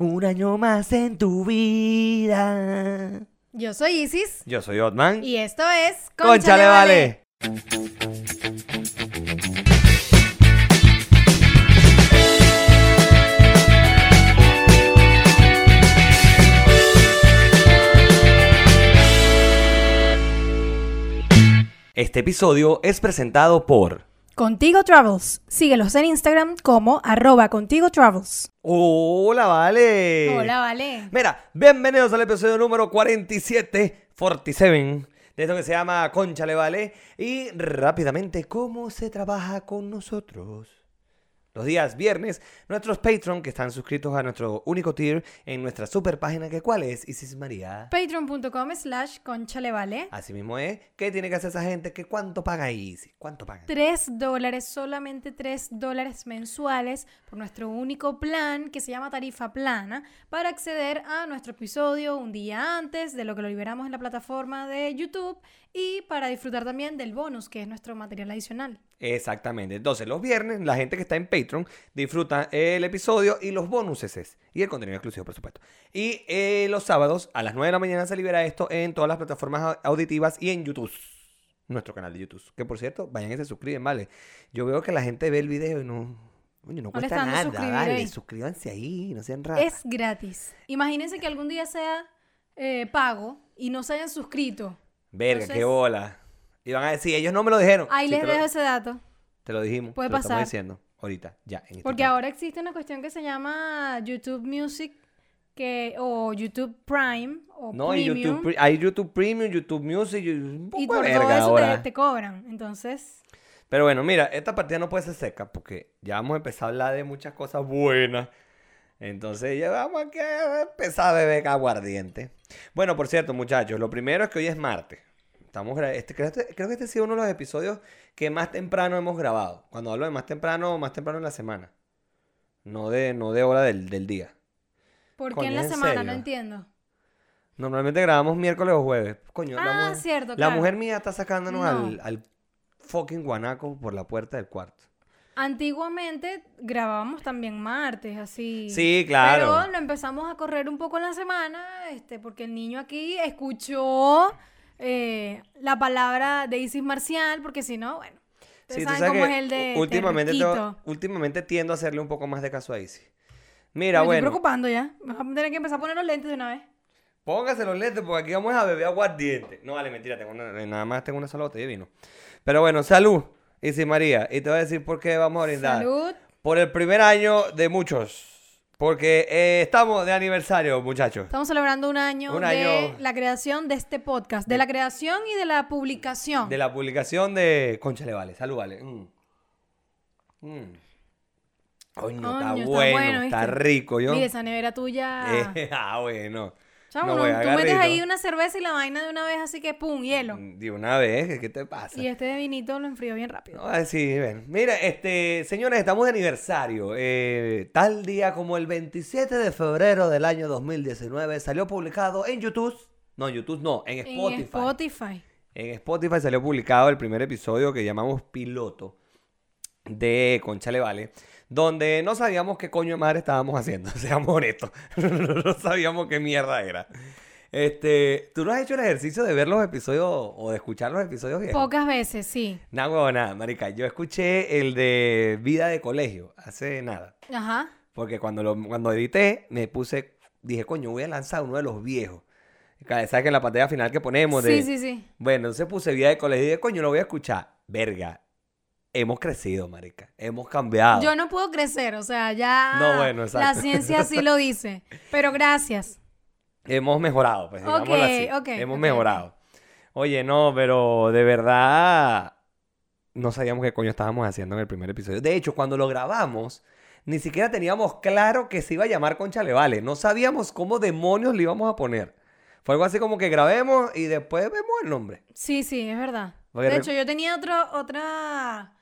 Un año más en tu vida. Yo soy Isis Yo soy Otman. y esto es ¡Conchale, vale! Este episodio es presentado por... Contigo Travels. Síguelos en Instagram como arroba Contigo Travels. ¡Hola, vale! Hola, vale. Mira, bienvenidos al episodio número 47, 47, de esto que se llama Conchale Vale. Y rápidamente, ¿cómo se trabaja con nosotros? Los días viernes, nuestros Patreon que están suscritos a nuestro único tier en nuestra super página, que cuál es, Isis María. Patreon.com slash conchale vale. Así mismo es. ¿Qué tiene que hacer esa gente? ¿Que ¿Cuánto paga Isis? ¿Cuánto paga? 3 dólares, solamente 3 dólares mensuales por nuestro único plan que se llama tarifa plana para acceder a nuestro episodio un día antes de lo que lo liberamos en la plataforma de YouTube y para disfrutar también del bonus que es nuestro material adicional. Exactamente. Entonces, los viernes, la gente que está en Patreon disfruta el episodio y los bonuses y el contenido exclusivo, por supuesto. Y eh, los sábados a las 9 de la mañana se libera esto en todas las plataformas au- auditivas y en YouTube. Nuestro canal de YouTube. Que por cierto, vayan y se suscriben, ¿vale? Yo veo que la gente ve el video y no. Coño, no cuesta nada, ¿vale? ahí. Suscríbanse ahí, no sean raros. Es gratis. Imagínense que algún día sea eh, pago y no se hayan suscrito. Verga, entonces- qué bola. Y van a decir, ellos no me lo dijeron. Ahí Sí, les lo- dejo ese dato. Te lo dijimos. Puede te lo estamos pasar. diciendo ahorita, ya. en este Porque ahora existe una cuestión que se llama YouTube Music que, o YouTube Prime o No, y Premium. YouTube, Pre- hay YouTube Premium, YouTube Music, y un poco y de por todo eso te, te cobran. Entonces, Pero bueno, mira, esta partida no puede ser seca porque ya vamos a empezar a hablar de muchas coscosas buenas. Entonces ya vamos a que empezar a beber aguardiente. Bueno, por cierto, muchachos, lo primero es que hoy es martes. Estamos este, creo, este- creo que este ha sido uno de los episodios que más temprano hemos grabado. Cuando hablo de más temprano, más temprano en la semana. No de, no de hora del, del día. ¿por qué en la ¿en semana? serio? No entiendo. Normalmente grabamos miércoles o jueves. Coño, la Ah, mujer, cierto, la claro. mujer mía está sacándonos No. al, al fucking guanaco por la puerta del cuarto. Antiguamente grabábamos también martes, así. Sí, claro. Pero lo empezamos a correr un poco en la semana, este, porque el niño aquí escuchó eh, la palabra de Isis Marcial, porque si no, bueno, Sí, tú saben sabes cómo que es el de últimamente, tengo- últimamente tiendo a hacerle un poco más de caso a Isis. Mira, Me estoy bueno, preocupando ya. Vamos a tener que empezar a poner los lentes de una vez. póngase los lentes porque aquí vamos a beber aguardiente. No, vale, mentira, tengo una- nada más tengo una sola botella de vino. Pero bueno, salud, Isis María. Y te voy a decir por qué vamos a brindar. Salud. Por el primer año de muchos. Porque eh, estamos de aniversario, muchachos. Estamos celebrando un año, Un de año. la creación de este podcast, de la creación y de la publicación. De la publicación de Conchale Vale. Salud, Vale. Mm. Mm. Coño, Coño, está está bueno, bueno, está rico. Yo... Mira, esa nevera tuya. Ah, bueno. Chamo, no tú metes ahí una cerveza y la vaina de una vez, así que pum, hielo. De una vez, ¿qué te pasa? Y este de vinito lo enfrió bien rápido. Ah, sí, ven. Mira, este, señores, estamos de aniversario. Eh, tal día como el 27 de febrero del año 2019 salió publicado en YouTube. No, en YouTube no, en Spotify. En Spotify. En Spotify salió publicado el primer episodio que llamamos Piloto de Conchale Vale, donde no sabíamos qué coño de madre estábamos haciendo, seamos honestos. no sabíamos qué mierda era. Este, ¿tú no has hecho el ejercicio de ver los episodios o de escuchar los episodios viejos? Pocas veces, sí. Nada, huevo, nada, marica. Yo escuché el de vida de colegio hace nada. Ajá. Porque cuando, lo, cuando edité, me puse, dije, coño, voy a lanzar uno de los viejos. ¿Sabes que en la pantalla final que ponemos de... Sí, sí, sí. Bueno, entonces puse vida de colegio y dije, coño, lo voy a escuchar. Verga. Hemos crecido, marica. Hemos cambiado. Yo no puedo crecer, o sea, ya No, bueno, la ciencia sí lo dice. Pero gracias. Hemos mejorado, pues, digámoslo Ok, así. ok, Hemos mejorado. Oye, no, pero de verdad no sabíamos qué coño estábamos haciendo en el primer episodio. De hecho, cuando lo grabamos, ni siquiera teníamos claro que se iba a llamar Conchale Vale. No sabíamos cómo demonios le íbamos a poner. Fue algo así como que grabemos y después vemos el nombre. Sí, sí, es verdad. Porque de hecho, yo tenía otro, otra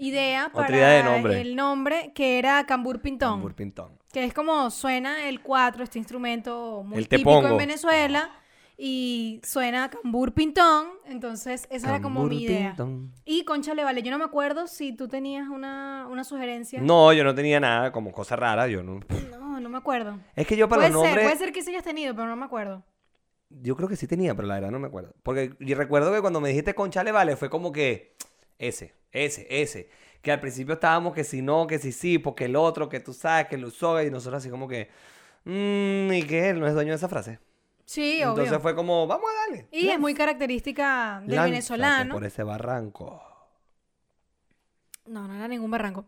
idea para idea de nombre. el nombre que era Cambur Pintón. Tambor Pintón. Que es como suena el cuatro, este instrumento muy El típico en Venezuela. Y suena Cambur Pintón. Entonces, esa era como mi idea. Cambur-pintón. Y Conchale, vale, yo no me acuerdo si tú tenías una, una sugerencia. No, yo no tenía nada como cosa rara. Yo no. No, no me acuerdo. Es que yo para Puede los ser, nombres. puede ser que sí hayas tenido, pero no me acuerdo. Yo creo que sí tenía, pero la verdad no me acuerdo. Porque yo recuerdo que cuando me dijiste Conchale Vale fue como que ese, ese, ese. Que al principio estábamos que si no, que si sí, porque el otro, que tú sabes, que lo usó, y nosotros así como que. Mmm, ¿y qué? Él no es dueño de esa frase. Sí, Entonces obvio. fue como, vamos a darle. Y es muy característica del venezolano. por ese barranco. No, no era ningún barranco.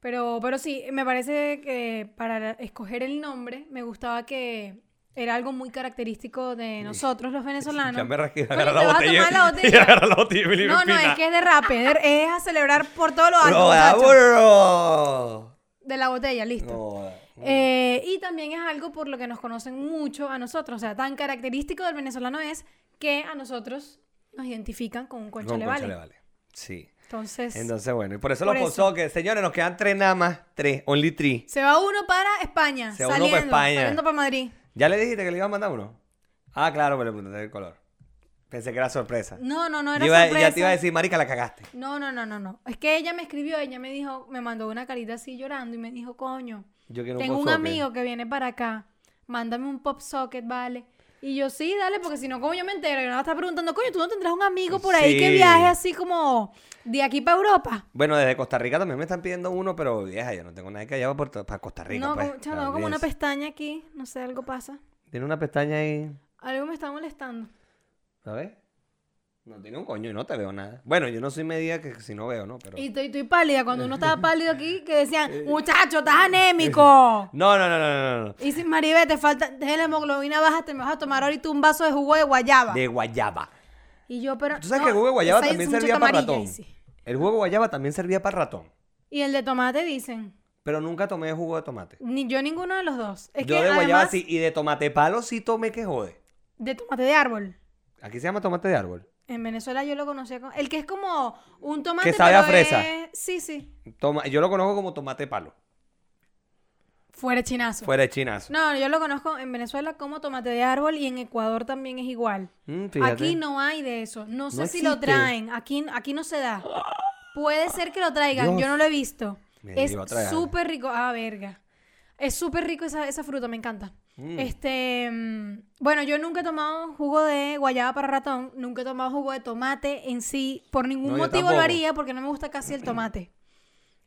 Pero, pero sí, me parece que para escoger el nombre me gustaba que era algo muy característico de nosotros los venezolanos. Ya me rasqué, agarra la botella. y agarra la botella y No, no, es que es de rape, es, a celebrar por todo lo alto. De la botella, listo. No, Eh, y también es algo por lo que nos conocen mucho a nosotros. O sea, tan característico del venezolano es que a nosotros nos identifican con un con concha le vale. Conchale Vale. Sí. Entonces, Entonces, bueno, y por eso Por lo posó que, señores, nos quedan tres nada más. Tres, only three. se va uno para España. Se va uno para España. Saliendo para Madrid. ¿Ya le dijiste que le iba a mandar uno? Ah, claro, me le pregunté el color. Pensé que era sorpresa. No, no, no Yo era iba- sorpresa. Ya te iba a decir, marica, la cagaste. No, no, no, no, no. Es que ella me escribió, ella me dijo, me mandó una carita así llorando y me dijo, coño, Yo quiero tengo un amigo que viene para acá, mándame un pop socket, ¿vale? Y yo, sí, dale, porque si no, ¿cómo yo me entero? Y me va a estar preguntando, coño, ¿tú no tendrás un amigo por ahí que viaje así como de aquí para Europa? Bueno, desde Costa Rica también me están pidiendo uno, pero vieja, yo no tengo nadie que llevar para Costa Rica. no, pues. tengo como una pestaña aquí, no sé, algo pasa. Tiene una pestaña ahí. Algo me está molestando. ¿Sabes? No tiene un coño y no te veo nada. Bueno, yo no soy media que si no veo, ¿no? Pero... Y estoy, estoy pálida. Cuando uno estaba pálido aquí, que decían, muchacho, estás anémico. No, no, no, no, no, no. Y si Maribel, te falta, de la hemoglobina baja, te me vas a tomar ahorita un vaso de jugo de guayaba. De guayaba. Y yo, pero. ¿Tú sabes no, que el jugo de guayaba también servía para ratón? sí. El jugo de guayaba también servía para ratón. Y el de tomate dicen. Pero nunca tomé jugo de tomate. Ni yo ninguno de los dos. Es yo que de guayaba además, sí, y de tomate palo sí tomé que jode. de tomate de árbol. Aquí se llama tomate de árbol. En Venezuela yo lo conocía con. El que es como un tomate. Que sabe a fresa. es- Sí, sí. Toma, yo lo conozco como tomate palo. Fuera chinazo. Fuera de chinazo. No, yo lo conozco en Venezuela como tomate de árbol y en Ecuador también es igual. Mm, fíjate. Aquí no hay de eso. No sé No si lo existe. traen. Aquí, aquí no se da. Puede ser que lo traigan. Dios. Yo no lo he visto. Me es iba a traer. súper rico. Ah, verga. Es súper rico esa, esa fruta, me encanta. Mm. Este, mm, bueno, yo nunca he tomado jugo de guayaba para ratón, nunca he tomado jugo de tomate en sí, por ningún No, yo motivo lo tampoco. haría porque no me gusta casi el tomate.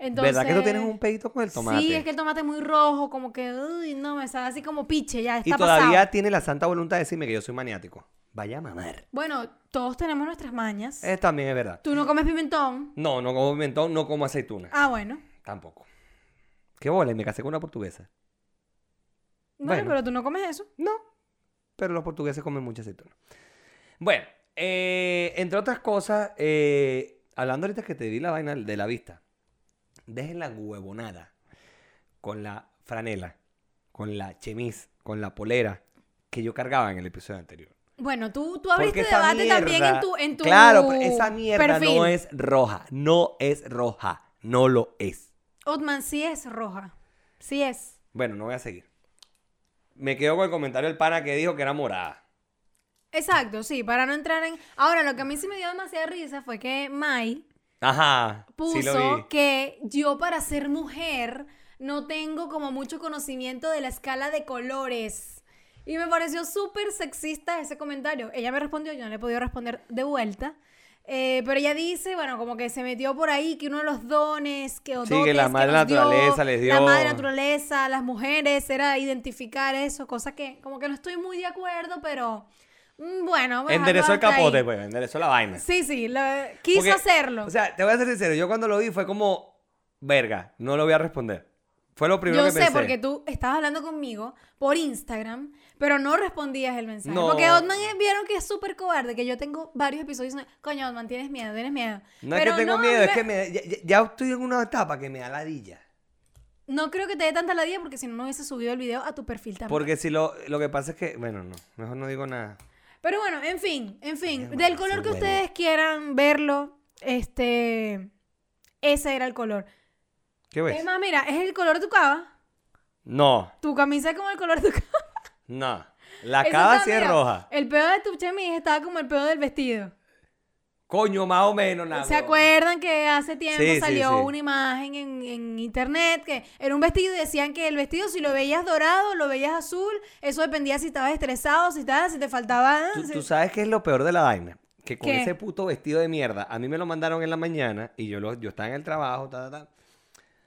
Entonces, ¿Verdad que tú tienes un pedito con el tomate? Sí, es que el tomate es muy rojo, como que, uy, no, me sabe así como piche, ya está y todavía pasado. tiene la santa voluntad de decirme que yo soy maniático. Vaya a mamar. Bueno, todos tenemos nuestras mañas. Eh, también es verdad. Tú no comes pimentón. No, no como pimentón, no como aceituna. Ah, bueno. Tampoco. ¿Qué bola? Y Me casé con una portuguesa. Bueno, Bueno. pero tú no comes eso. No, pero los portugueses comen mucha aceituna. Bueno, eh, entre otras cosas, eh, hablando ahorita que te di la vaina de la vista, dejen la huevonada con la franela, con la chemise, con la polera que yo cargaba en el episodio anterior. Bueno, tú, tú abriste debate también en tu, en tu Claro, pero esa mierda perfil. no es roja, no es roja, no lo es. Otman sí es roja. Sí es. Bueno, no voy a seguir. Me quedo con el comentario del pana que dijo que era morada. Exacto, sí, para no entrar en... Ahora, lo que a mí sí me dio demasiada risa fue que Mai Ajá, puso sí lo vi. que yo para ser mujer no tengo como mucho conocimiento de la escala de colores. Y me pareció súper sexista ese comentario. Ella me respondió, yo no le he podido responder de vuelta. Eh, pero ella dice, bueno, como que se metió por ahí que uno de los dones que Sí, que la madre dio, naturaleza les la dio- madre naturaleza, las mujeres, era identificar eso, cosa que como que no estoy muy de acuerdo, pero mm, bueno. pues, Enderezó el ahí. capote, pues, enderezó la vaina. Sí, sí, lo- quiso Porque, hacerlo. O sea, te voy a ser sincero, yo cuando lo vi fue como, verga, no lo voy a responder. Fue lo primero Yo que sé, pensé. porque tú estabas hablando conmigo por Instagram, pero no respondías el mensaje. No. Porque Otman eh, vieron que es súper cobarde, que yo tengo varios episodios. diciendo, Coño, Otman, tienes miedo, tienes miedo. No es que tengo no, miedo, me- es que me, ya, ya- ya estoy en una etapa que me da ladilla. No creo que te dé tanta ladilla porque si no, no hubiese subido el video a tu perfil también. Porque si lo, lo que pasa es que, bueno, no, mejor no digo nada. Pero bueno, en fin, en fin. Del color que ustedes quieran verlo, este... Ese era el color. ¿Qué ves? Es más, mira, es el color de tu cava. No, Tu camisa es como el color de tu cava. no. La Eso cava está, sí es roja. El pedo de tu chemise estaba como el pedo del vestido. Coño, más o menos, nada. ¿Se acuerdan que hace tiempo Sí, salió sí. una imagen en, en internet que era un vestido y decían que el vestido si lo veías dorado, lo veías azul, eso dependía si estabas estresado, si estabas, si te faltaba... ¿Tú, tú sabes qué es lo peor de la vaina? Que con ¿Qué? ese puto vestido de mierda, a mí me lo mandaron en la mañana y yo, lo, yo estaba en el trabajo, ta, ta, ta,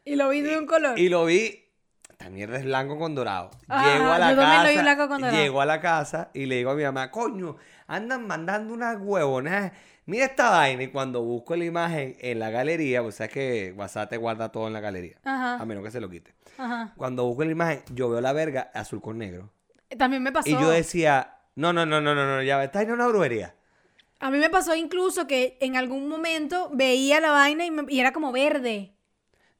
Y lo vi de un color. y lo vi. Esta mierda es blanco con dorado. Ajá, llego a la yo también lo vi casa. blanco con dorado. Llego a la casa y le digo a mi mamá, coño, andan mandando unas huevonas. Mira esta vaina. Y cuando busco la imagen en la galería, pues sabes que WhatsApp te guarda todo en la galería. Ajá. A menos que se lo quite. Ajá. Cuando busco la imagen, yo veo la verga azul con negro. También me pasó. Y yo decía, no, no, no, no, no, no, ya está en una brujería. A mí me pasó incluso que en algún momento veía la vaina y, me- y era como verde.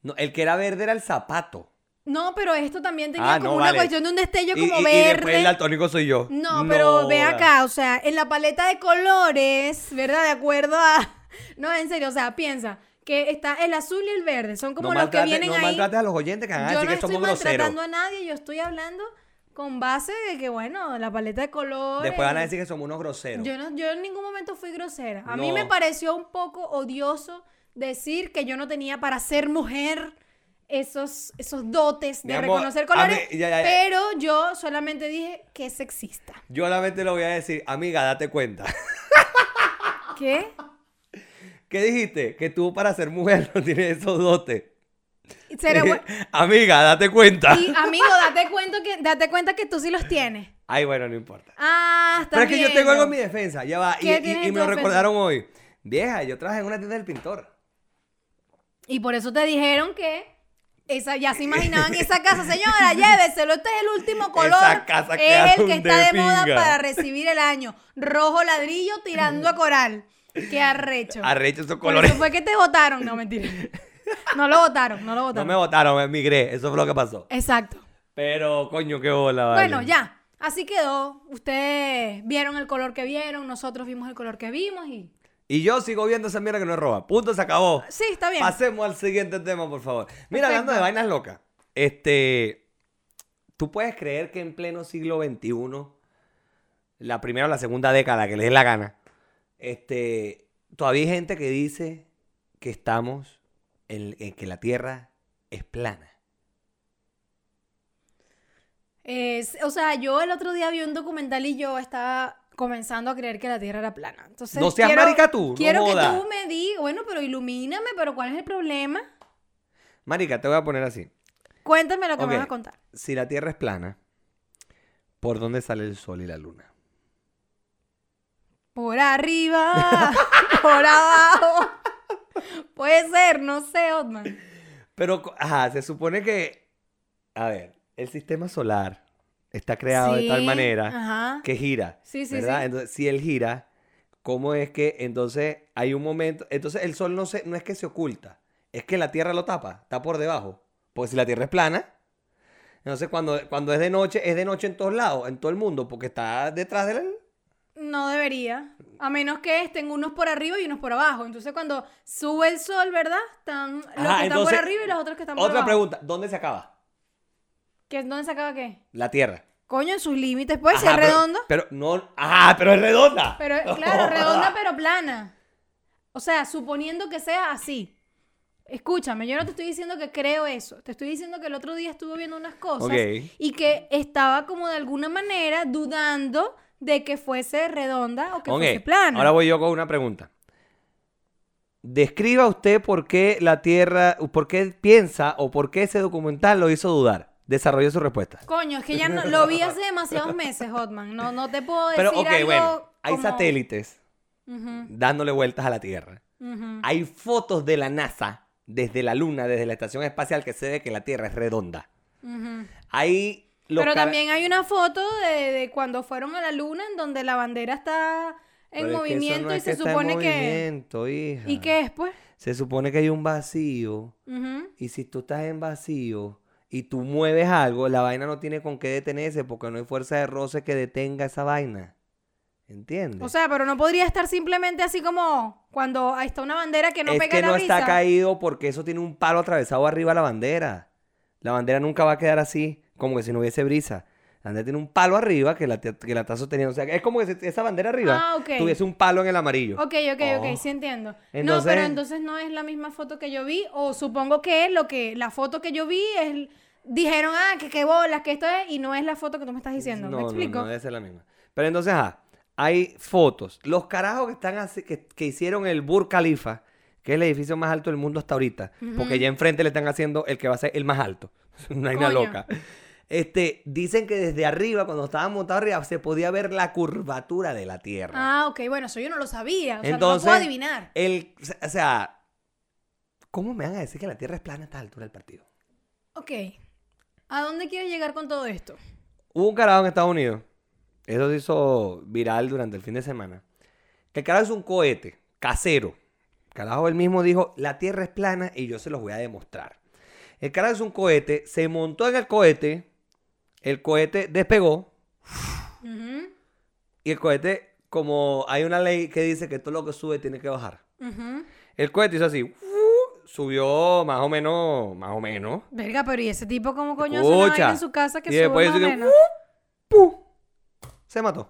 No, el que era verde era el zapato. No, pero esto también tenía Ah, como no, una vale. cuestión de un destello Y, como y- y verde. después el daltónico soy yo. No, pero ve joda. acá, o sea, en la paleta de colores, ¿verdad? De acuerdo a... No, en serio, o sea, piensa que está el azul y el verde, son como no los que vienen no ahí. maltrates a los oyentes que van a Yo decir no que estoy somos groseros. maltratando a nadie, yo estoy hablando con base de que, bueno, la paleta de colores... Después van a decir que somos unos groseros. Yo, no, yo en ningún momento fui grosera. A mí No. me pareció un poco odioso decir que yo no tenía para ser mujer esos, esos dotes de amor, reconocer colores, mí- ya, ya, ya. pero yo solamente dije que es sexista. Yo solamente le voy a decir, amiga, date cuenta. ¿Qué? ¿Qué dijiste? Que tú para ser mujer no tienes esos dotes. Amiga, date cuenta. y amigo, date cuenta que date cuenta que tú sí los tienes. Ay, bueno, no importa. Ah, está Pero es que yo tengo algo en mi defensa, ya va. Y, ¿Qué y- tienes y en me lo defensa? recordaron hoy. Vieja, yo trabajé en una tienda del pintor. Y por eso te dijeron que esa, ya se imaginaban esa casa, señora, lléveselo, este es el último color. Esa casa es el que está de de moda para recibir el año. Rojo ladrillo tirando a coral. Qué arrecho. Arrecho esos colores. eso fue que te votaron. No, mentira. No lo votaron, no lo No votaron. me votaron, me emigré. Eso fue lo que pasó. Exacto. Pero, coño, qué bola, vale. Bueno, ya. Así quedó. Ustedes vieron el color que vieron, nosotros vimos el color que vimos y... Y yo sigo viendo esa mierda que no es roba. Punto, se acabó. Sí, está bien. Pasemos al siguiente tema, por favor. Mira, Perfecto. hablando de vainas locas. Este. ¿Tú puedes creer que en pleno siglo XXI, la primera o la segunda década, que les dé la gana, este, todavía hay gente que dice que estamos en, en que la Tierra es plana? Es- o sea, yo el otro día vi un documental y yo estaba comenzando a creer que la Tierra era plana. Entonces, No seas quiero, marica tú, no Quiero que tú me digas, bueno, pero ilumíname, pero ¿cuál es el problema? Marica, te voy a poner así. Cuéntame lo que me Ok. vas a contar. Si la Tierra es plana, ¿por dónde sale el Sol y la Luna? Por arriba, por abajo. Puede ser, no sé, Otman. Pero, ajá, se supone que, a ver, el sistema solar está creado de tal manera Ajá. que gira, Sí, sí, ¿verdad? sí. Entonces, si él gira, ¿cómo es que entonces hay un momento, entonces el sol no se, no es que se oculta, es que la Tierra lo tapa, está por debajo, porque si la Tierra es plana, entonces cuando, cuando es de noche, es de noche en todos lados, en todo el mundo, porque está detrás del... No debería. A menos que estén unos por arriba y unos por abajo. Entonces, cuando sube el sol, ¿verdad? Están los Ajá, que están por arriba y los otros que están por Otra abajo. pregunta, ¿dónde se acaba? ¿Qué, ¿Dónde se acaba qué? La Tierra. Coño, en sus límites, pues, si Ajá, es pero- redondo. Pero, no, ajá, pero es redonda. Pero, claro, redonda pero plana. O sea, suponiendo que sea así. Escúchame, yo no te estoy diciendo que creo eso. Te estoy diciendo que el otro día estuve viendo unas cosas Ok. y que estaba como de alguna manera dudando de que fuese redonda o que Ok, fuese plana. Ahora voy yo con una pregunta. Describa usted por qué la Tierra, por qué piensa o por qué ese documental lo hizo dudar. Desarrolle su respuesta. Coño, es que ya no, lo vi hace demasiados meses, Hotman. No, no te puedo decir Pero, ok, algo bueno, hay como- satélites dándole vueltas a la Tierra. Hay fotos de la NASA desde la Luna, desde la estación espacial, que se ve que la Tierra es redonda. Hay los Pero también hay una foto de, de cuando fueron a la luna en donde la bandera está en Pero es que eso movimiento no y es se está en supone que... movimiento, hija. ¿Y qué es, pues? Se supone que hay un vacío. Y si tú estás en vacío y tú mueves algo, la vaina no tiene con qué detenerse porque no hay fuerza de roce que detenga esa vaina. ¿Entiendes? O sea, pero no podría estar simplemente así como cuando ahí está una bandera que no es pega que la no brisa. está caído porque eso tiene un palo atravesado arriba a la bandera. La bandera nunca va a quedar así, como que si no hubiese brisa. La bandera tiene un palo arriba que la, que la está sosteniendo. O sea, es como que esa bandera arriba Ah, tuviese un palo en el amarillo. Ok, ok, Oh. ok, sí entiendo. no, pero entonces no es la misma foto que yo vi, o supongo que lo que la foto que yo vi es dijeron, ah, que qué bolas, que esto es, y no es la foto que tú me estás diciendo. No, ¿Me no, explico? no debe ser la misma. Pero entonces, ah, hay fotos. Los carajos que están así, que, que hicieron el Burj Khalifa, que es el edificio más alto del mundo hasta ahorita, porque ya enfrente le están haciendo el que va a ser el más alto. Una vaina loca. Este, dicen que desde arriba, cuando estaban montados arriba, se podía ver la curvatura de la Tierra. Ah, ok, bueno, eso yo no lo sabía. O sea, Entonces, no lo puedo adivinar. El, o sea, ¿cómo me van a decir que la Tierra es plana a esta altura del partido? Ok. ¿A dónde quieres llegar con todo esto? Hubo un carajo en Estados Unidos, eso se hizo viral durante el fin de semana, que el carajo es un cohete casero. El carajo él mismo dijo, la Tierra es plana y yo se los voy a demostrar. El carajo es un cohete, se montó en el cohete, el cohete despegó y el cohete, como hay una ley que dice que todo lo que sube tiene que bajar. El cohete hizo así, ¡uh! subió más o menos, más o menos. Verga, pero ¿y ese tipo cómo coño hace en su casa que Y sube después más o que, menos? Se mató.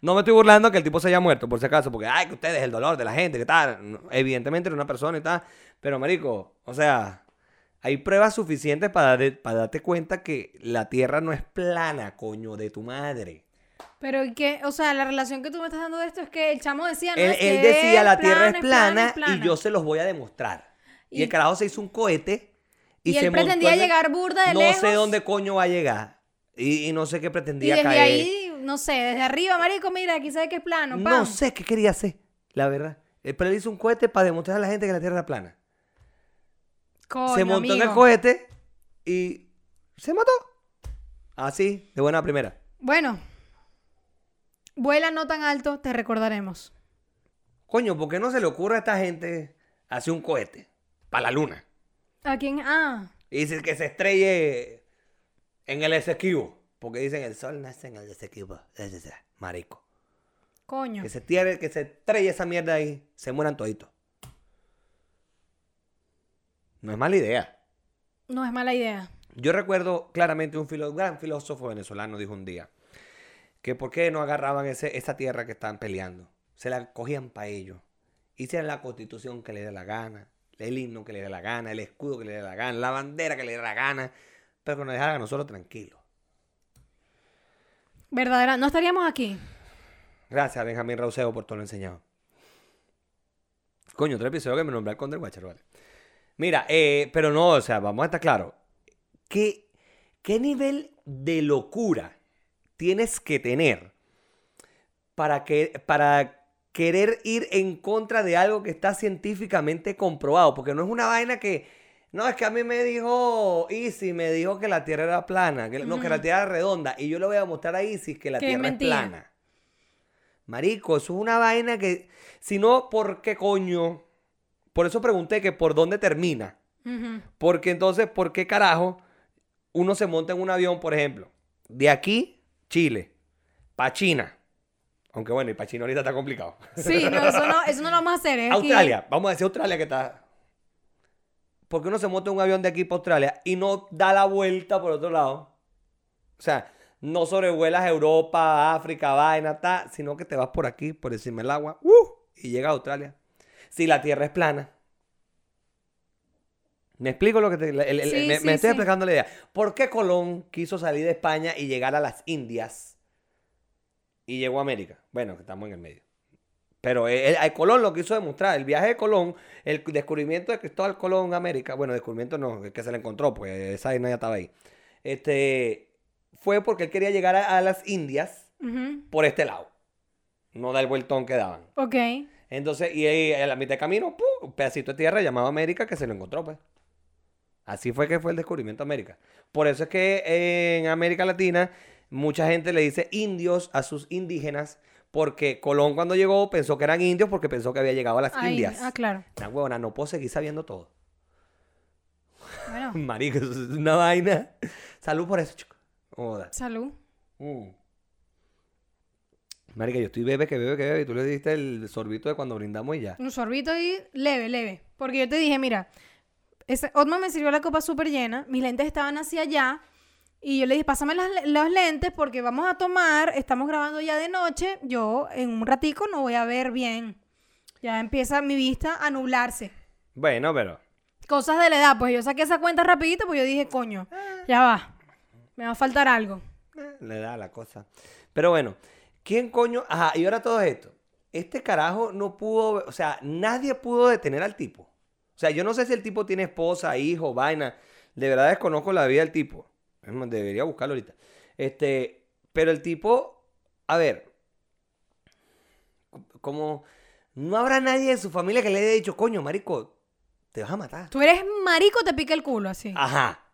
No me estoy burlando que el tipo se haya muerto, por si acaso, porque, ay, que ustedes, el dolor de la gente, que tal. Evidentemente era una persona y tal. Pero, marico, o sea, hay pruebas suficientes para, de- para darte cuenta que la tierra no es plana, coño, de tu madre. Pero ¿y qué? O sea, la relación que tú me estás dando de esto es que el chamo decía, no, él es que él decía, la tierra es plana, es plana". y yo se los voy a demostrar. Y, Y- el carajo se hizo un cohete. Y se él pretendía llegar burda de No lejos. sé dónde coño va a llegar. Y, y no sé qué Y pretendía desde caer. ahí, no sé, desde arriba, marico, mira, aquí sabe que es plano, No sé qué quería hacer, la verdad. Pero él hizo un cohete para demostrar a la gente que la Tierra era plana. Coño, se montó en el cohete y se mató. Así, de buena primera. Bueno, vuela no tan alto, te recordaremos. Coño, ¿por qué no se le ocurre a esta gente hacer un cohete para la luna? ¿A quién? Ah, Y dice que se estrelle en el Esequibo. Porque dicen el sol nace en el Esequibo. Marico. coño. Que se, tire, que se estrelle esa mierda ahí. Se mueran toditos. No es mala idea. No es mala idea. Yo recuerdo claramente un filo- gran filósofo venezolano dijo un día que por qué no agarraban ese, esa tierra que estaban peleando. Se la cogían para ellos. Hicieran la constitución que les dé la gana, el himno que les dé la gana, el escudo que les dé la gana, la bandera que les dé la gana, pero que nos dejaran a nosotros tranquilos. Verdadera, no estaríamos aquí. Gracias, Benjamín Rauseo, por todo lo enseñado. Coño, otro episodio que me nombré al Conde Guachar, vale. Mira, eh, pero no, o sea, vamos a estar claros. ¿Qué, ¿Qué nivel de locura tienes que tener para, que, para querer ir en contra de algo que está científicamente comprobado? Porque no es una vaina que. No, es que a mí me dijo Easy, me dijo que la Tierra era plana, que, no, que la. Tierra era redonda. Y yo le voy a mostrar a Isis que la Tierra es plana. Marico, eso es una vaina que. Si no, ¿por qué coño? Por eso pregunté que por dónde termina. Porque entonces, ¿por qué carajo uno se monta en un avión, por ejemplo, de aquí, Chile, para China? Aunque bueno, y para China ahorita está complicado. Sí, no, eso no, eso no lo vamos a hacer. aquí. Australia, vamos a decir Australia que está. ¿Por qué uno se monta en un avión de aquí para Australia y no da la vuelta por otro lado? O sea, no sobrevuelas Europa, África, vaina, ta, sino que te vas por aquí, por encima del agua, ¡uh! y llegas a Australia. Si la Tierra es plana. Me explico lo que te. el- el- el- Sí, me, sí, me estoy sí. explicando la idea. ¿Por qué Colón quiso salir de España y llegar a las Indias y llegó a América? Bueno, que estamos en el medio. Pero el Colón lo quiso demostrar. El viaje de Colón, el descubrimiento de Cristóbal Colón en América, bueno, descubrimiento no, que se le encontró, pues esa vaina ya estaba ahí. Este, fue porque él quería llegar a, a las Indias por este lado. No da el vueltón que daban. Ok. Entonces, y ahí a la mitad de camino, ¡pum! un pedacito de tierra llamado América que se lo encontró, pues. Así fue que fue el descubrimiento de América. Por eso es que en América Latina mucha gente le dice indios a sus indígenas porque Colón cuando llegó pensó que eran indios porque pensó que había llegado a las Ahí, Indias. Ah, claro. Una huevona, no puedo seguir sabiendo todo. Bueno, Marico, eso es una vaina. Salud por eso, chico. Joda. salud. Mm. Marica, yo estoy bebe que bebe que bebe y tú le diste el sorbito de cuando brindamos y ya. Un sorbito ahí leve, leve. Porque yo te dije, mira, ese, Otman me sirvió la copa súper llena, mis lentes estaban hacia allá Y yo le dije, pásame las los lentes porque vamos a tomar, estamos grabando ya de noche, yo en un ratico no voy a ver bien. Ya empieza mi vista a nublarse. Bueno, pero. Cosas de la edad, pues yo saqué esa cuenta rapidito, pues yo dije, coño, ya va, me va a faltar algo. eh, le da la cosa. Pero bueno, ¿quién coño? Ajá, y ahora todo esto. Este carajo no pudo, o sea, nadie pudo detener al tipo. O sea, yo no sé si el tipo tiene esposa, hijo, vaina. De verdad desconozco la vida del tipo. Debería buscarlo ahorita. Este, pero el tipo, a ver, como no habrá nadie de su familia que le haya dicho, coño, marico, te vas a matar. Tú eres marico, te pica el culo así. Ajá.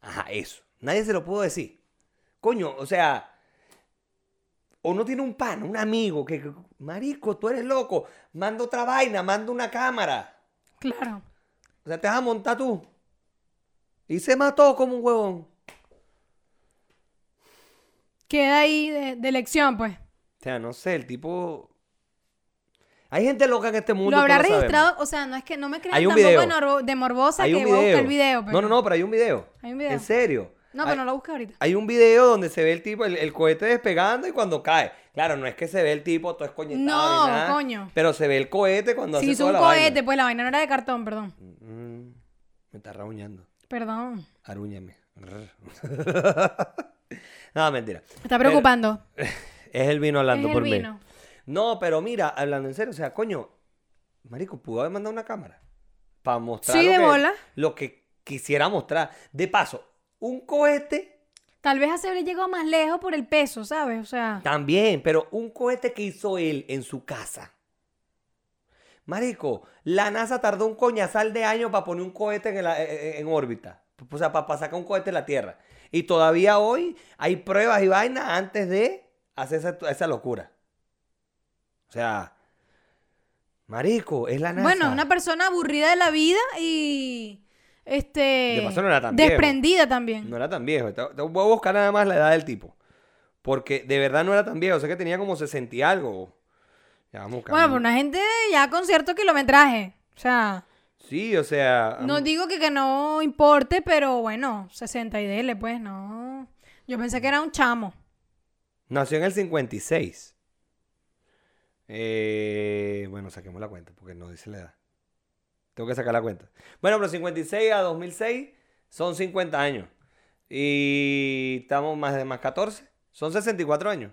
Ajá, eso. Nadie se lo pudo decir. Coño, o sea. O no tiene un pan, un amigo que, marico, tú eres loco. Manda otra vaina, manda una cámara. Claro. O sea, te vas a montar tú. Y se mató como un huevón. Queda ahí de, de lección, pues. O sea, no sé, el tipo. Hay gente loca en este mundo. Lo habrá sabemos. registrado, o sea, no es que no me crean tampoco video. de, morbosa Hay que voy a buscar el video. pero- No, no, no, pero hay un video. Hay un video. En serio. No, pero no lo busqué ahorita. Hay un video donde se ve el tipo, el, el cohete despegando y cuando cae. Claro, no es que se ve el tipo todo escoñetado No, ni nada, coño. Pero se ve el cohete cuando Si hace hizo toda un la cohete, vaina. pues la vaina no era de cartón, perdón. Mm, me está rauñando. Perdón. Arúñame. no, mentira. Me está preocupando. Es el vino hablando Es el por vino. mí. No, pero mira, hablando en serio, o sea, coño, marico, pudo haber mandado una cámara para mostrar Sí, lo, de que, bola. lo que quisiera mostrar. De paso, un cohete Tal vez se habría llegado más lejos por el peso, ¿sabes? O sea, También, pero un cohete que hizo él en su casa. Marico, la NASA tardó un coñazal de años para poner un cohete en, la- en- en órbita. O sea, para, sacar un cohete de la Tierra. Y todavía hoy hay pruebas y vainas antes de hacer esa, esa locura. O sea, Marico, es la NASA. bueno, una persona aburrida de la vida y este De paso no era tan viejo. desprendida también. No era tan viejo. Voy a buscar nada más la edad del tipo. Porque de verdad no era tan viejo. Sé que tenía como 60 y algo. Ya vamos bueno, por una gente ya con cierto kilometraje. O sea, Sí, o sea. no digo que, que no importe, pero bueno, 60 y dele, pues no. Yo pensé que era un chamo. Nació en el 56. Eh, bueno, saquemos la cuenta porque no dice la edad. Tengo que sacar la cuenta. Bueno, pero 56 a 2006 son 50 años. Y estamos más de más 14. Son 64 años.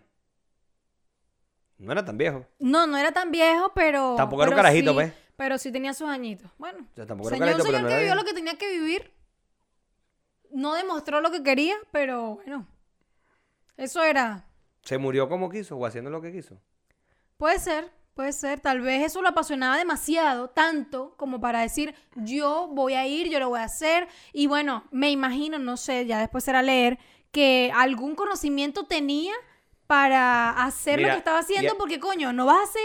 No era tan viejo. No, no era tan viejo, pero. Tampoco era un pero carajito, sí- pues. Pero sí tenía sus añitos. Bueno. O sea, tampoco era un Señor, carajito, pero señor no que era vivió lo que tenía que vivir. No demostró lo que quería, pero bueno. Eso era. Se murió como quiso o haciendo lo que quiso. Puede ser, puede ser. Tal vez eso lo apasionaba demasiado, tanto como para decir, yo voy a ir, yo lo voy a hacer. Y bueno, me imagino, no sé, ya después será leer, que algún conocimiento tenía para hacer Mira, lo que estaba haciendo, porque coño, no vas a hacer...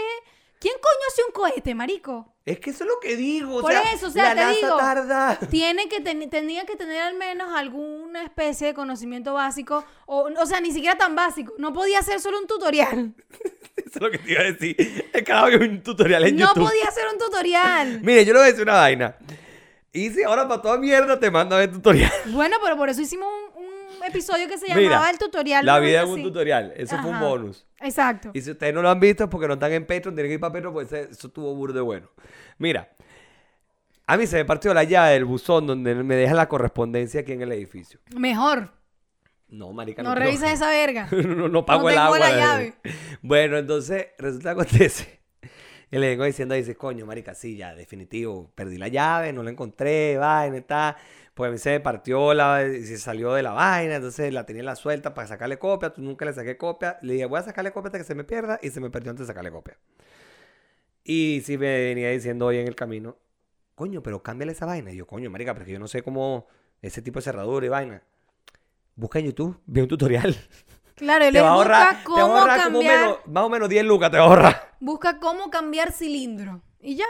¿Quién coño hace un cohete, marico? Es que eso es lo que digo. o Por sea, eso, o sea, la te NASA digo. tarda. Tiene que ten- tenía que tener al menos alguna especie de conocimiento básico, o, o sea, ni siquiera tan básico. No podía hacer solo un tutorial. Eso es lo que te iba a decir. Es cada vez un tutorial en No YouTube. podía hacer un tutorial. Mire, yo le voy a decir una vaina. Y si ahora para toda mierda te mando a ver tutorial. Bueno, pero por eso hicimos un, un episodio que se Mira, llamaba El tutorial. La ¿no? vida es un tutorial. Eso fue un bonus. Exacto. Y si ustedes no lo han visto es porque no están en Patreon, tienen que ir para Patreon porque eso estuvo burde bueno. Mira, a mí se me partió la llave del buzón donde me deja la correspondencia aquí en el edificio. Mejor. No, marica, No no. revises esa verga. no, no, pago No el tengo agua. la de- llave. Bueno, entonces resulta que acontece. Y le vengo diciendo, dice, coño, marica, sí, ya, definitivo, perdí la llave, no la encontré, vaina, está. Pues a mí se me partió la, y se salió de la vaina, entonces la tenía en la suelta para sacarle copia, tú nunca le saqué copia. Le dije, voy a sacarle copia hasta que se me pierda, y se me perdió antes de sacarle copia. Y sí me venía diciendo hoy en el camino, coño, pero cámbiale esa vaina. Y yo, coño, marica, porque yo no sé cómo ese tipo de cerradura y vaina. Busca en YouTube, ve un tutorial. Claro, y Te va a ahorrar, te va a cómo ahorrar como cambiar. menos- más o menos 10 lucas te va a ahorrar. Busca cómo cambiar cilindro. Y ya.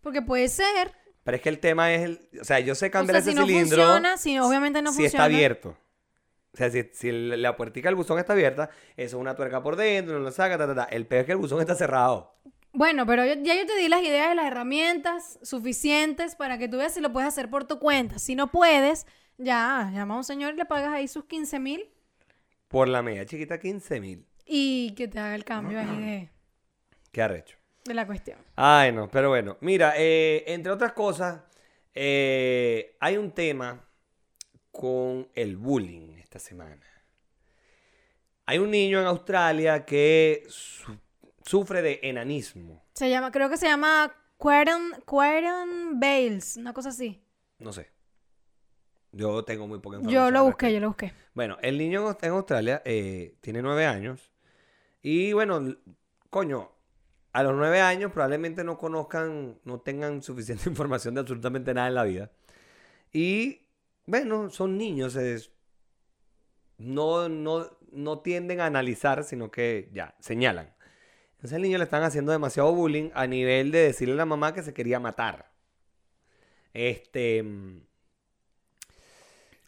Porque puede ser. Pero es que el tema es, el, o sea, yo sé O cambiar sea, ese si no cilindro funciona, si obviamente no si funciona. está abierto. O sea, si, si la puertica del buzón está abierta, eso es una tuerca por dentro, no lo saca, ta, ta, ta. El peor es que el buzón está cerrado. Bueno, pero yo- ya yo te di las ideas y las herramientas suficientes para que tú veas si lo puedes hacer por tu cuenta. Si no puedes, Ya, llama a un señor y le pagas ahí sus 15 mil Por la media chiquita, 15 mil. y que te haga el cambio ahí de, Qué arrecho. de la cuestión. Ay, no, pero bueno. Mira, eh, entre otras cosas, eh, hay un tema con el bullying esta semana. Hay un niño en Australia que su- sufre de enanismo. Se llama, creo que se llama Queron Bales, una cosa así. No sé. Yo tengo muy poca información. Yo lo busqué, yo lo busqué. Bueno, el niño en Aust- en Australia eh, tiene nueve años. Y bueno, coño, a los nueve años probablemente no conozcan, no tengan suficiente información de absolutamente nada en la vida. Y bueno, son niños, es- no, no, no tienden a analizar, sino que ya, señalan. Entonces al niño le están haciendo demasiado bullying a nivel de decirle a la mamá que se quería matar. Este...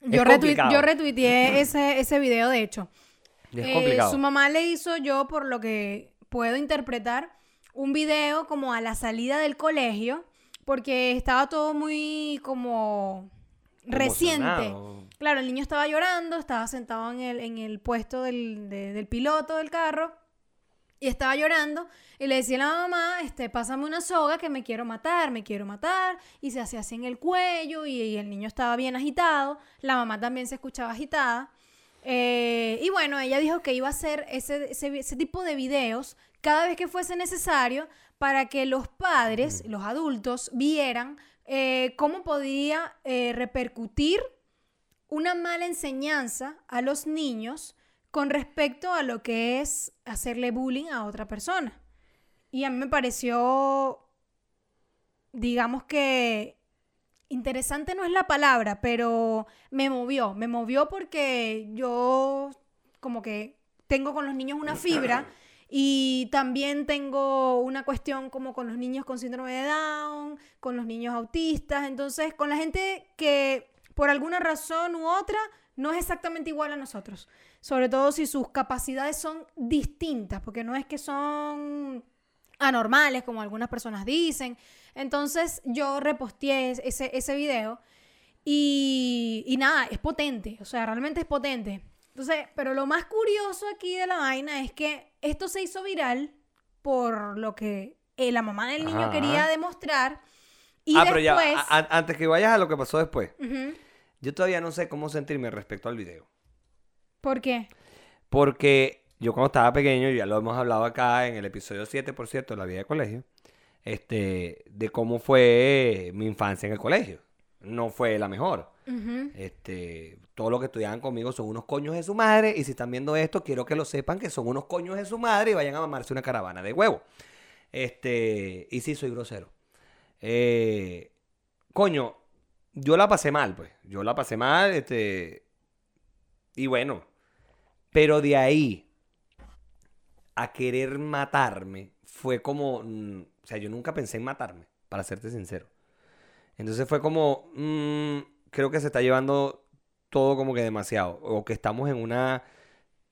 Yo, yo retuiteé ese, ese video, de hecho. Es Eh, su mamá le hizo yo, por lo que puedo interpretar, un video como a la salida del colegio, porque estaba todo muy como reciente. Claro, el niño estaba llorando, estaba sentado en el, en el puesto del, de- del piloto del carro y estaba llorando y le decía a la mamá, este, pásame una soga que me quiero matar, me quiero matar y se hacía así en el cuello y, y el niño estaba bien agitado, la mamá también se escuchaba agitada Eh, y bueno, ella dijo que iba a hacer ese, ese, ese tipo de videos cada vez que fuese necesario para que los padres, los adultos, vieran eh, cómo podía eh, repercutir una mala enseñanza a los niños con respecto a lo que es hacerle bullying a otra persona. Y a mí me pareció, digamos que, interesante no es la palabra, pero me movió, me movió porque yo como que tengo con los niños una fibra y también tengo una cuestión como con los niños con síndrome de Down, con los niños autistas, entonces con la gente que por alguna razón u otra no es exactamente igual a nosotros, sobre todo si sus capacidades son distintas, porque no es que son anormales, como algunas personas dicen. Entonces yo reposteé ese, ese video y, y nada, es potente, o sea, realmente es potente. Entonces, pero lo más curioso aquí de la vaina es que esto se hizo viral por lo que eh, la mamá del niño Ajá. quería demostrar. Y ah, pero ya, después... a- a- antes que vayas a lo que pasó después, yo todavía no sé cómo sentirme respecto al video. ¿Por qué? Porque yo cuando estaba pequeño, ya lo hemos hablado acá en el episodio 7, por cierto, de la vida de colegio, este, de cómo fue mi infancia en el colegio. No fue la mejor. Este, todos los que estudiaban conmigo son unos coños de su madre. Y si están viendo esto, quiero que lo sepan que son unos coños de su madre y vayan a mamarse una caravana de huevo. Este, y sí, soy grosero. Eh, coño, yo la pasé mal, pues. Yo la pasé mal, este. Y bueno. Pero de ahí a querer matarme fue como. mm, o sea, yo nunca pensé en matarme, para serte sincero. Entonces fue como, mm, creo que se está llevando todo como que demasiado. O que estamos en una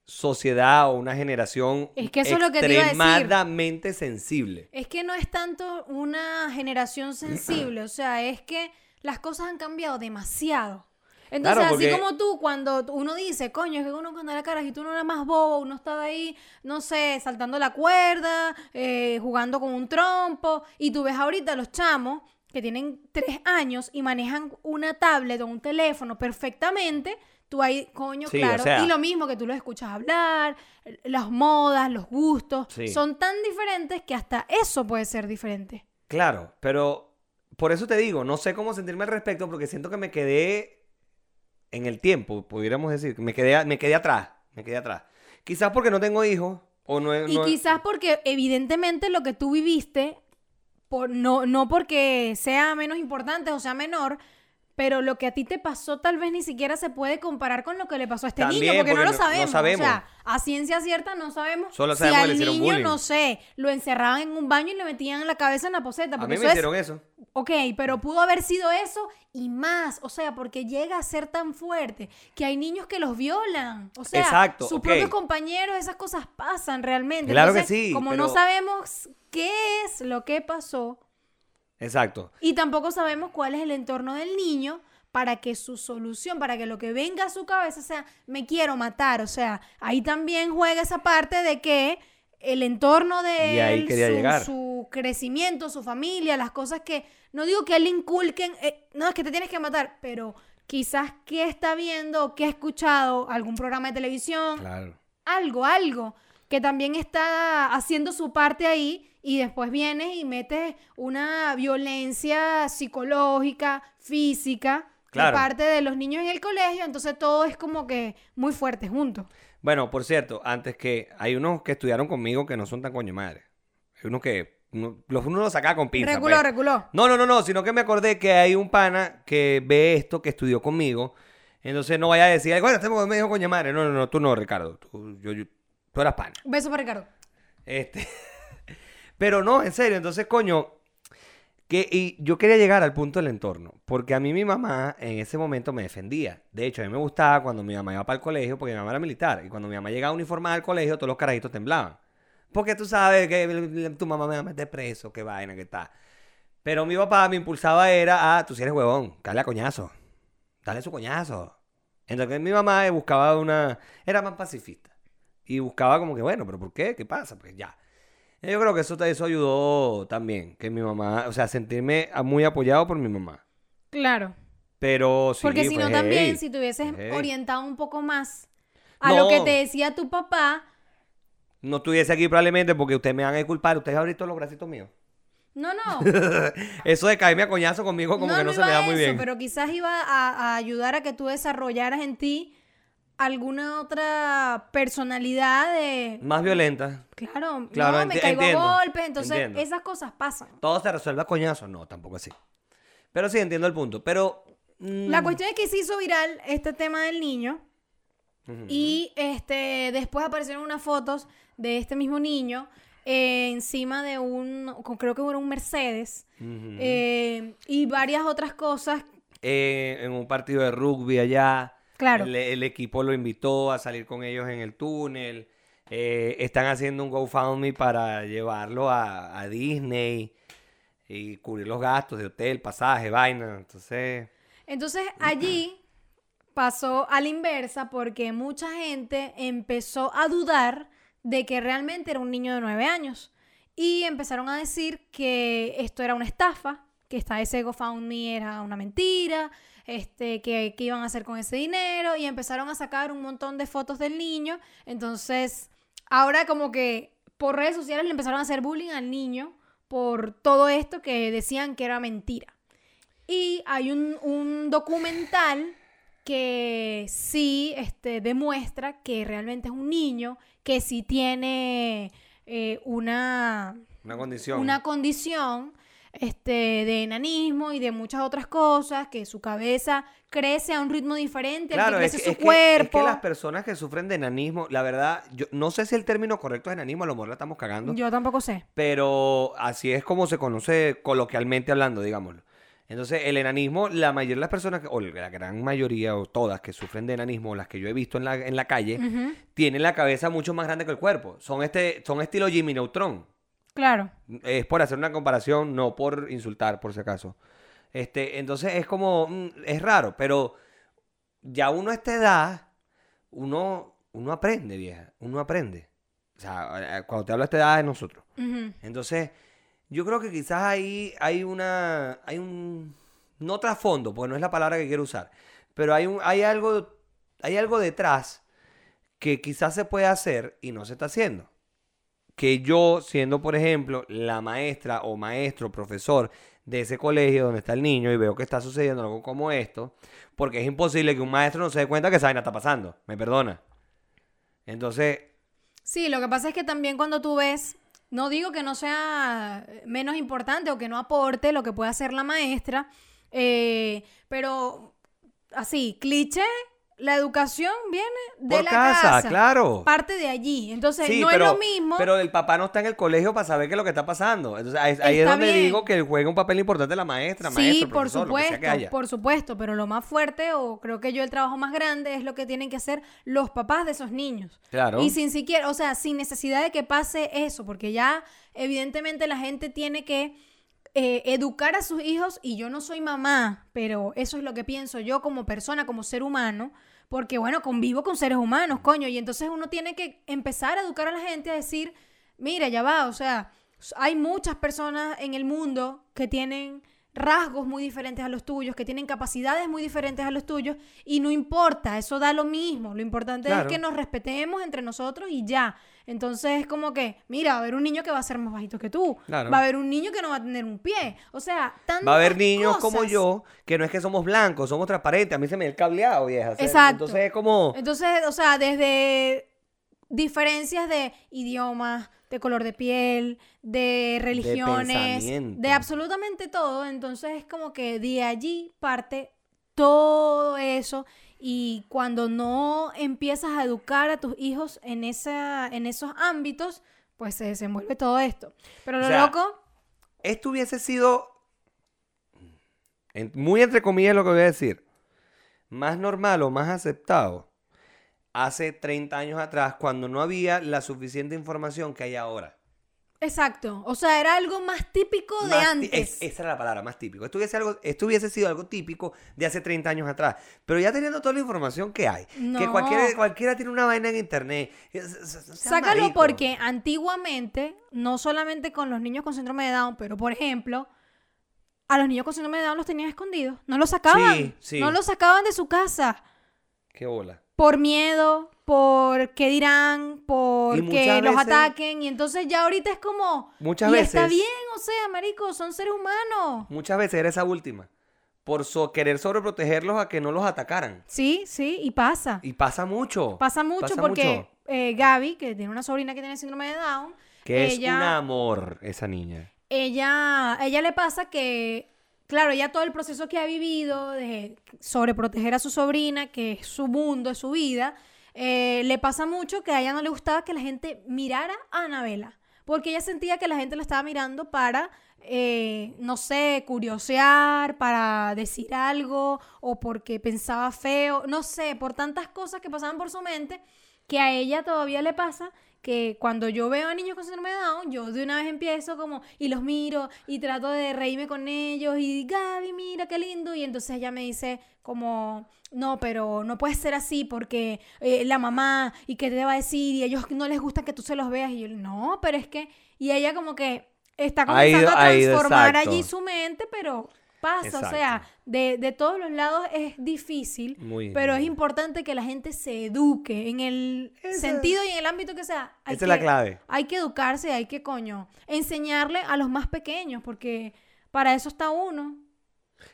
sociedad o una generación Es que eso es lo extremadamente sensible. Es que no es tanto una generación sensible, o sea, es que las cosas han cambiado demasiado. Entonces, Claro, así como tú, cuando uno dice, coño, es que uno cuando era carajito uno era más bobo, uno estaba ahí, no sé, saltando la cuerda, eh, jugando con un trompo, y tú ves ahorita los chamos que tienen tres años y manejan una tablet o un teléfono perfectamente, tú ahí, coño, Sí, o claro. sea- y lo mismo que tú los escuchas hablar, las modas, los gustos, Sí. son tan diferentes que hasta eso puede ser diferente. Claro, pero por eso te digo, no sé cómo sentirme al respecto porque siento que me quedé en el tiempo, pudiéramos decir, me quedé, me quedé atrás, me quedé atrás. Quizás porque no tengo hijos o no, Y no- quizás porque evidentemente lo que tú viviste, por, no, no porque sea menos importante o sea menor, pero lo que a ti te pasó tal vez ni siquiera se puede comparar con lo que le pasó a este También, niño, porque, no lo no sabemos. O sea, a ciencia cierta no sabemos Solo si que al le niño, bullying. no sé, lo encerraban en un baño y le metían la cabeza en la poseta. a mí eso me es hicieron eso. Ok, pero pudo haber sido eso y más, o sea, porque llega a ser tan fuerte que hay niños que los violan, o sea, Exacto, sus propios compañeros, esas cosas pasan realmente. Claro que Entonces, sí, Como no sabemos qué es lo que pasó Exacto. y tampoco sabemos cuál es el entorno del niño, para que su solución, para que lo que venga a su cabeza sea, me quiero matar. O sea, ahí también juega esa parte de que el entorno de Y ahí él, su, su crecimiento, su familia, las cosas que, no digo que él inculquen, eh, no, es que te tienes que matar, pero quizás qué está viendo qué ha escuchado, algún programa de televisión, Claro. algo, algo, que también está haciendo su parte ahí y después vienes y metes una violencia psicológica, física, Claro. de parte de los niños en el colegio, entonces todo es como que muy fuerte juntos. Bueno, por cierto, antes que hay unos que estudiaron conmigo que no son tan coño madre. Hay unos que uno, los uno los sacaba con pinza. reculó, pues. reculó. No, no, no, no, sino que me acordé que hay un pana que ve esto, que estudió conmigo. Entonces no vaya a decir, bueno, este me dijo coño madre. No, no, no, tú no, Ricardo. Tú, yo- yo- tú eras pana. Beso para Ricardo. Este. Pero no, en serio, entonces, coño. Que, y yo quería llegar al punto del entorno, porque a mí mi mamá en ese momento me defendía. De hecho, a mí me gustaba cuando mi mamá iba para el colegio, porque mi mamá era militar, y cuando mi mamá llegaba uniformada al colegio, todos los carajitos temblaban. Porque tú sabes que tu mamá me va a meter preso, qué vaina, qué tal. Pero mi papá me impulsaba era a, tú si eres huevón, dale a coñazo, dale su coñazo. Entonces mi mamá buscaba una, era más pacifista. Y buscaba como que, bueno, pero ¿por qué? ¿Qué pasa? Pues ya. Yo creo que eso, eso ayudó también, que mi mamá, o sea, sentirme muy apoyado por mi mamá. Claro. Pero sí, Porque si no también, heavy. si te hubieses heavy. orientado un poco más a No. lo que te decía tu papá, No estuviese aquí probablemente porque ustedes me van a disculpar, ustedes ahorita los bracitos míos. no, no. Eso de caerme a coñazo conmigo como no, que no, no se me da a muy eso, bien. pero quizás iba a, a ayudar a que tú desarrollaras en ti alguna otra personalidad de... Más violenta. Claro, Claro, no, me caigo a golpes, entonces entiendo. esas cosas pasan. Todo se resuelve a coñazo. No, tampoco así. Pero sí, entiendo el punto. Pero... mm, La cuestión es que se hizo viral este tema del niño y este después aparecieron unas fotos de este mismo niño eh, encima de un, creo que era un Mercedes eh, y varias otras cosas. Eh, en un partido de rugby allá. Claro. El, el equipo lo invitó a salir con ellos en el túnel. Eh, están haciendo un GoFundMe para llevarlo a, a Disney y cubrir los gastos de hotel, pasaje, vaina. Entonces, Entonces allí pasó a la inversa porque mucha gente empezó a dudar de que realmente era un niño de nueve años y empezaron a decir que esto era una estafa, que esta ese GoFundMe era una mentira, este, que, que iban a hacer con ese dinero y empezaron a sacar un montón de fotos del niño. Entonces, ahora como que por redes sociales le empezaron a hacer bullying al niño por todo esto que decían que era mentira. Y hay un, un documental que sí este, demuestra que realmente es un niño, que sí tiene eh, una, una condición. una condición este, de enanismo y de muchas otras cosas, que su cabeza crece a un ritmo diferente, Claro, que es, crece que- su es que, es cuerpo. que las personas que sufren de enanismo, la verdad, yo no sé si el término correcto es enanismo, a lo mejor la estamos cagando. Yo tampoco sé. pero así es como se conoce coloquialmente hablando, digámoslo. Entonces, el enanismo, la mayoría de las personas, o la gran mayoría, o todas que sufren de enanismo, las que yo he visto en la, en la calle, tienen la cabeza mucho más grande que el cuerpo. Son, este, son estilo Jimmy Neutron. Claro. Es por hacer una comparación, no por insultar, por si acaso. Este, entonces, es como, mm, es raro, pero ya uno a esta edad, uno, uno aprende, vieja, uno aprende. O sea, cuando te hablo esta edad es nosotros. Entonces, yo creo que quizás ahí hay una, hay un, no trasfondo, porque no es la palabra que quiero usar, pero hay un, hay algo, hay algo detrás que quizás se puede hacer y no se está haciendo. Que yo, siendo por ejemplo la maestra o maestro, profesor de ese colegio donde está el niño y veo que está sucediendo algo como esto, porque es imposible que un maestro no se dé cuenta que esa vaina está pasando, me perdona. Entonces, Sí, lo que pasa es que también cuando tú ves, no digo que no sea menos importante o que no aporte lo que puede hacer la maestra, eh, pero así, cliché, la educación viene de por la casa, casa, claro. parte de allí. Entonces, Sí, no pero, es lo mismo. Pero el papá no está en el colegio para saber qué es lo que está pasando. Entonces ahí, ahí es donde bien. digo que juega un papel importante la maestra, Sí, maestro, por profesor, lo que sea que supuesto, haya. por supuesto, pero lo más fuerte o creo que yo el trabajo más grande es lo que tienen que hacer los papás de esos niños. Claro. Y sin siquiera, o sea, sin necesidad de que pase eso, porque ya evidentemente la gente tiene que eh, educar a sus hijos, y yo no soy mamá, pero eso es lo que pienso yo como persona, como ser humano, porque bueno, convivo con seres humanos, coño, y entonces uno tiene que empezar a educar a la gente a decir, mira, ya va, o sea, hay muchas personas en el mundo que tienen rasgos muy diferentes a los tuyos, que tienen capacidades muy diferentes a los tuyos, y no importa, eso da lo mismo. Lo importante Claro. es que nos respetemos entre nosotros y ya. Entonces es como que, mira, va a haber un niño que va a ser más bajito que tú. Claro. Va a haber un niño que no va a tener un pie. O sea, tantas Va a haber niños como yo, que no es que somos blancos, somos transparentes. A mí se me el cableado, vieja. Exacto. Entonces es como... Entonces, o sea, desde diferencias de idiomas, de color de piel, de religiones, de absolutamente todo. Entonces es como que de allí parte todo eso. Y cuando no empiezas a educar a tus hijos en, esa, en esos ámbitos, pues se desenvuelve todo esto. Pero O lo sea, loco, Esto hubiese sido, en- muy entre comillas lo que voy a decir, más normal o más aceptado hace 30 años atrás cuando no había la suficiente información que hay ahora. exacto. O sea, era algo más típico de Más antes. es- esa era la palabra, más típico. Esto hubiese, algo, esto hubiese sido algo típico de hace 30 años atrás. Pero ya teniendo toda la información que hay, que cualquiera, cualquiera tiene una vaina en internet. sea Sácalo marico. porque antiguamente, no solamente con los niños con síndrome de Down, pero por ejemplo, a los niños con síndrome de Down los tenían escondidos. No los sacaban. Sí, sí. No los sacaban de su casa. Qué bola. Por miedo, por qué dirán, por que los veces- ataquen. Y entonces ya ahorita es como. Muchas y veces. está bien, o sea, marico, son seres humanos. Muchas veces era esa última. Por so- querer sobreprotegerlos a que no los atacaran. Sí, sí, y pasa. Y pasa mucho. Pasa mucho pasa porque mucho. eh, Gaby, que tiene una sobrina que tiene síndrome de Down, Que es un amor esa niña. ella, ella le pasa que, claro, ella todo el proceso que ha vivido de sobreproteger a su sobrina, que es su mundo, es su vida, eh, le pasa mucho que a ella no le gustaba que la gente mirara a Anabela, porque ella sentía que la gente la estaba mirando para, eh, no sé, curiosear, para decir algo, o porque pensaba feo, no sé, por tantas cosas que pasaban por su mente, que a ella todavía le pasa que cuando yo veo a niños con síndrome de Down, yo de una vez empiezo como y los miro y trato de reírme con ellos y Gaby, mira qué lindo. Y entonces ella me dice como, no, pero no puede ser así porque eh, la mamá y qué te va a decir y a ellos no les gusta que tú se los veas. Y yo, no, pero es que, y ella como que está ido- comenzando a ido, transformar allí su mente, pero pasa, o sea, de, de todos los lados es difícil. Muy Pero es importante que la gente se eduque en el sentido y en el ámbito que sea. Hay Esa es la que- clave. Hay que educarse, hay que, coño, enseñarle a los más pequeños, porque para eso está uno.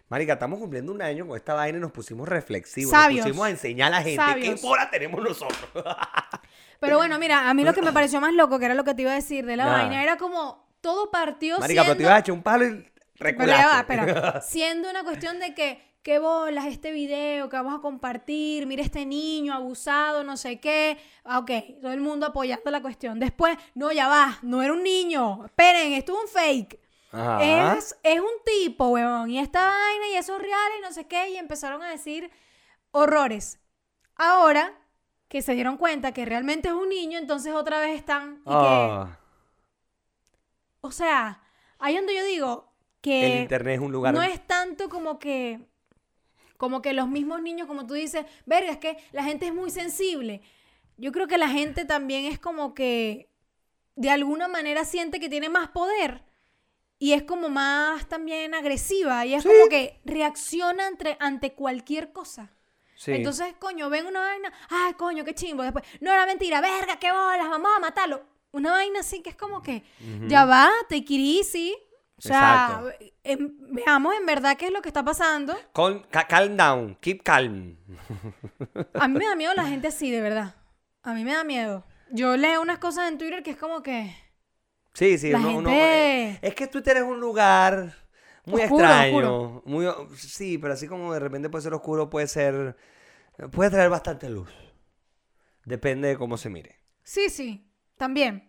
Marica, estamos cumpliendo un año con esta vaina y nos pusimos reflexivos. Sabios. Nos pusimos a enseñar a la gente Sabios. qué bola tenemos nosotros. Pero bueno, mira, a mí lo que me pareció más loco, que era lo que te iba a decir de la vaina, era como todo partió Marica, pero te ibas a echar un palo y Pero ya va, espera. Siendo una cuestión de que, qué bolas este video que vamos a compartir, mira este niño abusado, no sé qué. Ah, Ok, todo el mundo apoyando la cuestión. Después, no, ya va, no era un niño. Esperen, esto es un fake. Ajá. Es, es un tipo, weón. Y esta vaina y eso es real y no sé qué. Y empezaron a decir horrores. Ahora que se dieron cuenta que realmente es un niño, entonces otra vez están. Y que, Ah, o sea, ahí donde yo digo que el internet es un lugar. no es tanto como que como que los mismos niños, como tú dices, verga, es que la gente es muy sensible. Yo creo que la gente también es como que de alguna manera siente que tiene más poder y es como más también agresiva y es Sí. como que reacciona ante, ante cualquier cosa. Sí. Entonces, coño, ven una vaina, ay, coño, qué chimbo. Después, no era mentira, verga, qué bolas, vamos a matarlo. Una vaina así que es como que, ya va, it easy. O sea, em- veamos en verdad qué es lo que está pasando. Con- ca- calm down, keep calm. A mí me da miedo la gente así, de verdad. A mí me da miedo. Yo leo unas cosas en Twitter que es como que... Sí, sí, La uno- uno- gente- eh, es que Twitter es un lugar muy Oscuro, extraño. Muy, sí, pero así como de repente puede ser oscuro, puede ser. Puede traer bastante luz. Depende de cómo se mire. Sí, sí, también.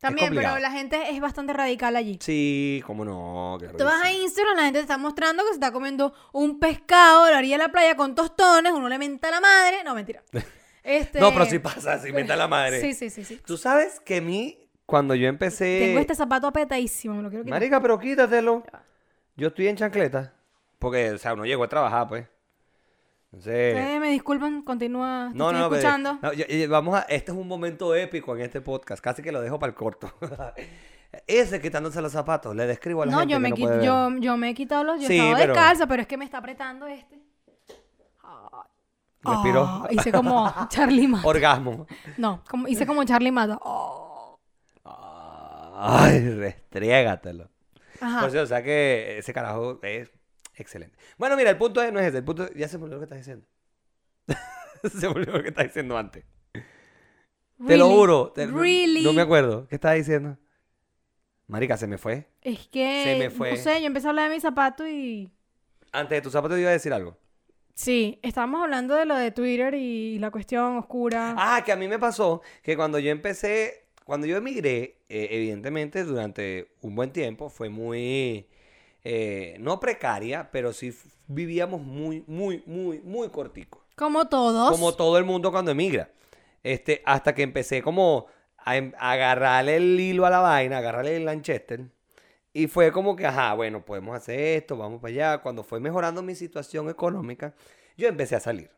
También, pero la gente es bastante radical allí. Sí, cómo no. claro Tú vas a. Instagram, la gente te está mostrando que se está comiendo un pescado a la orilla de la playa con tostones, uno le menta a la madre. No, mentira. Este... No, pero sí pasa, sí, meta la madre. Sí, sí, sí, sí. Tú sabes que a mí cuando yo empecé... Tengo este zapato apretadísimo, me lo quiero quitar. Marica, pero quítatelo. Yo estoy en chancleta. Porque, o sea, uno llegó a trabajar, pues. Entonces... Eh, me disculpan, continúa. No, pero- escuchando. no, yo- yo- vamos a, este es un momento épico en este podcast, casi que lo dejo para el corto. Ese quitándose los zapatos, le describo a la No, gente yo que me, no ver. yo, yo me he quitado los. Yo Sí, estaba pero- descalza, pero es que me está apretando este. Respiró. Ah, hice como Charlie Mata. Orgasmo. No, como, hice como Charlie Mata. Oh. Ay, restriégatelo. Ajá. Por o sea que ese carajo es excelente. Bueno, mira, el punto es, no es ese. El punto ya se me olvidó lo que estás diciendo. se me olvidó lo que estás diciendo antes. Te lo juro. te- no- Really? No me acuerdo. ¿Qué estabas diciendo? Marica, se me fue. Es que. Se me fue. No sé, yo empecé a hablar de mi zapato y. Antes de tu zapato te iba a decir algo. Sí, estábamos hablando de lo de Twitter y la cuestión oscura. Ah, que a mí me pasó que cuando yo empecé, cuando yo emigré, eh, evidentemente durante un buen tiempo fue muy, eh, no precaria, pero sí vivíamos muy, muy, muy, muy cortico. como todos. Como todo el mundo cuando emigra. Este, hasta que empecé como a, em- a agarrarle el hilo a la vaina, a agarrarle el Lanchester. Y fue como que, ajá, bueno, podemos hacer esto, vamos para allá. Cuando fue mejorando mi situación económica, yo empecé a salir.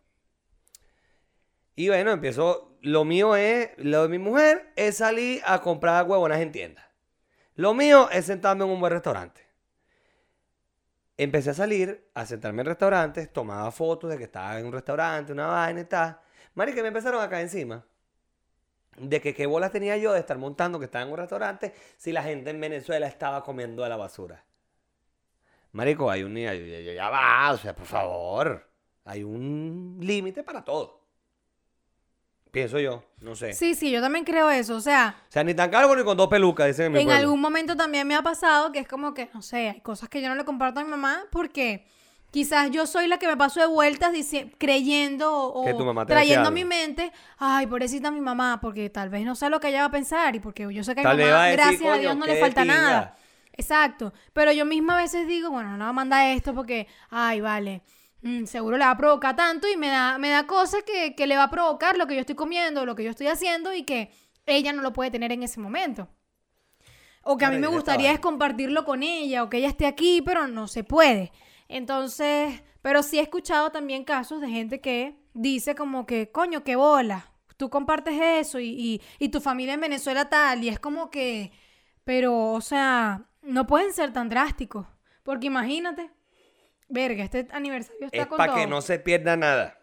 Y bueno, empezó, lo mío es, lo de mi mujer es salir a comprar huevonas en tiendas. Lo mío es sentarme en un buen restaurante. Empecé a salir, a sentarme en restaurantes, tomaba fotos de que estaba en un restaurante, una vaina y tal. Marica, me empezaron a caer encima. De que qué bolas tenía yo de estar montando que estaba en un restaurante si la gente en Venezuela estaba comiendo de la basura. Marico, hay un... Ya, ya- ya va, o sea, por favor. Hay un límite para todo. Pienso yo, no sé. Sí, sí, yo también creo eso. O sea, O sea, ni tan calvo ni con dos pelucas, dicen en mi en pueblo. algún momento también me ha pasado que es como que, no sé, hay cosas que yo no le comparto a mi mamá porque quizás yo soy la que me paso de vueltas creyendo o, Que tu mamá te decía trayendo a mi mente, ay, pobrecita mi mamá, porque tal vez no sé lo que ella va a pensar y porque yo sé que a mi a mamá, decir, gracias a "Coño, Dios, no le falta pinga". nada. Exacto. Pero yo misma a veces digo, bueno, no va a mandar esto porque, ay, vale. Mm, seguro le va a provocar tanto y me da, me da cosas que, que le va a provocar lo que yo estoy comiendo, lo que yo estoy haciendo y que ella no lo puede tener en ese momento. O que a mí me gustaría es compartirlo con ella o que ella esté aquí, pero no se puede. Entonces, pero sí he escuchado también casos de gente que dice como que, coño, qué bola, tú compartes eso y, y, y tu familia en Venezuela tal, y es como que, pero, o sea, no pueden ser tan drásticos, porque imagínate, verga, este aniversario está Es con para que no se pierda nada.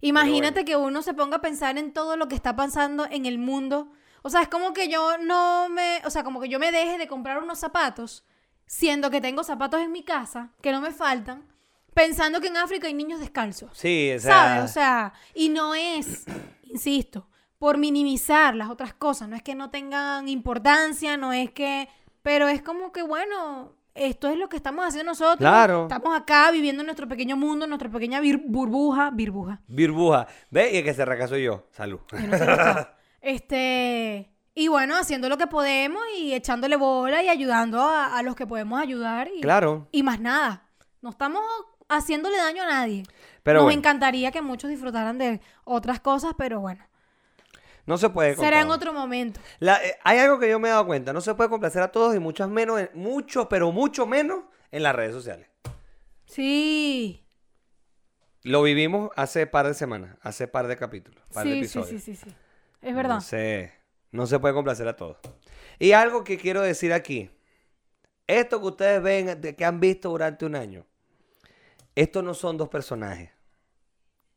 Imagínate que uno se ponga a pensar en todo lo que está pasando en el mundo. O sea, es como que yo no me, o sea, como que yo me deje de comprar unos zapatos, siendo que tengo zapatos en mi casa, que no me faltan, pensando que en África hay niños descalzos. Sí, o sea... ¿Sabes? O sea, y no es, insisto, por minimizar las otras cosas, no es que no tengan importancia, no es que, pero es como que, bueno, esto es lo que estamos haciendo nosotros. Claro. Estamos acá viviendo en nuestro pequeño mundo, nuestra pequeña vir- burbuja, burbuja. Burbuja. Ve, y el que se recaso yo. Salud. no. Este, y bueno, haciendo lo que podemos y echándole bola y ayudando a, a los que podemos ayudar y, Claro. y más nada. No estamos haciéndole daño a nadie. Pero Nos bueno. encantaría que muchos disfrutaran de otras cosas, pero bueno, No se puede será en otro momento. La- eh, hay algo que yo me he dado cuenta. No se puede complacer a todos y mucho menos, en- mucho, pero mucho menos en las redes sociales. Sí. Lo vivimos hace par de semanas, hace par de capítulos, par de Sí, sí, episodios. sí, sí, sí. Es verdad. No se, no se puede complacer a todos. Y algo que quiero decir aquí. Esto que ustedes ven, de- que han visto durante un año, estos no son dos personajes.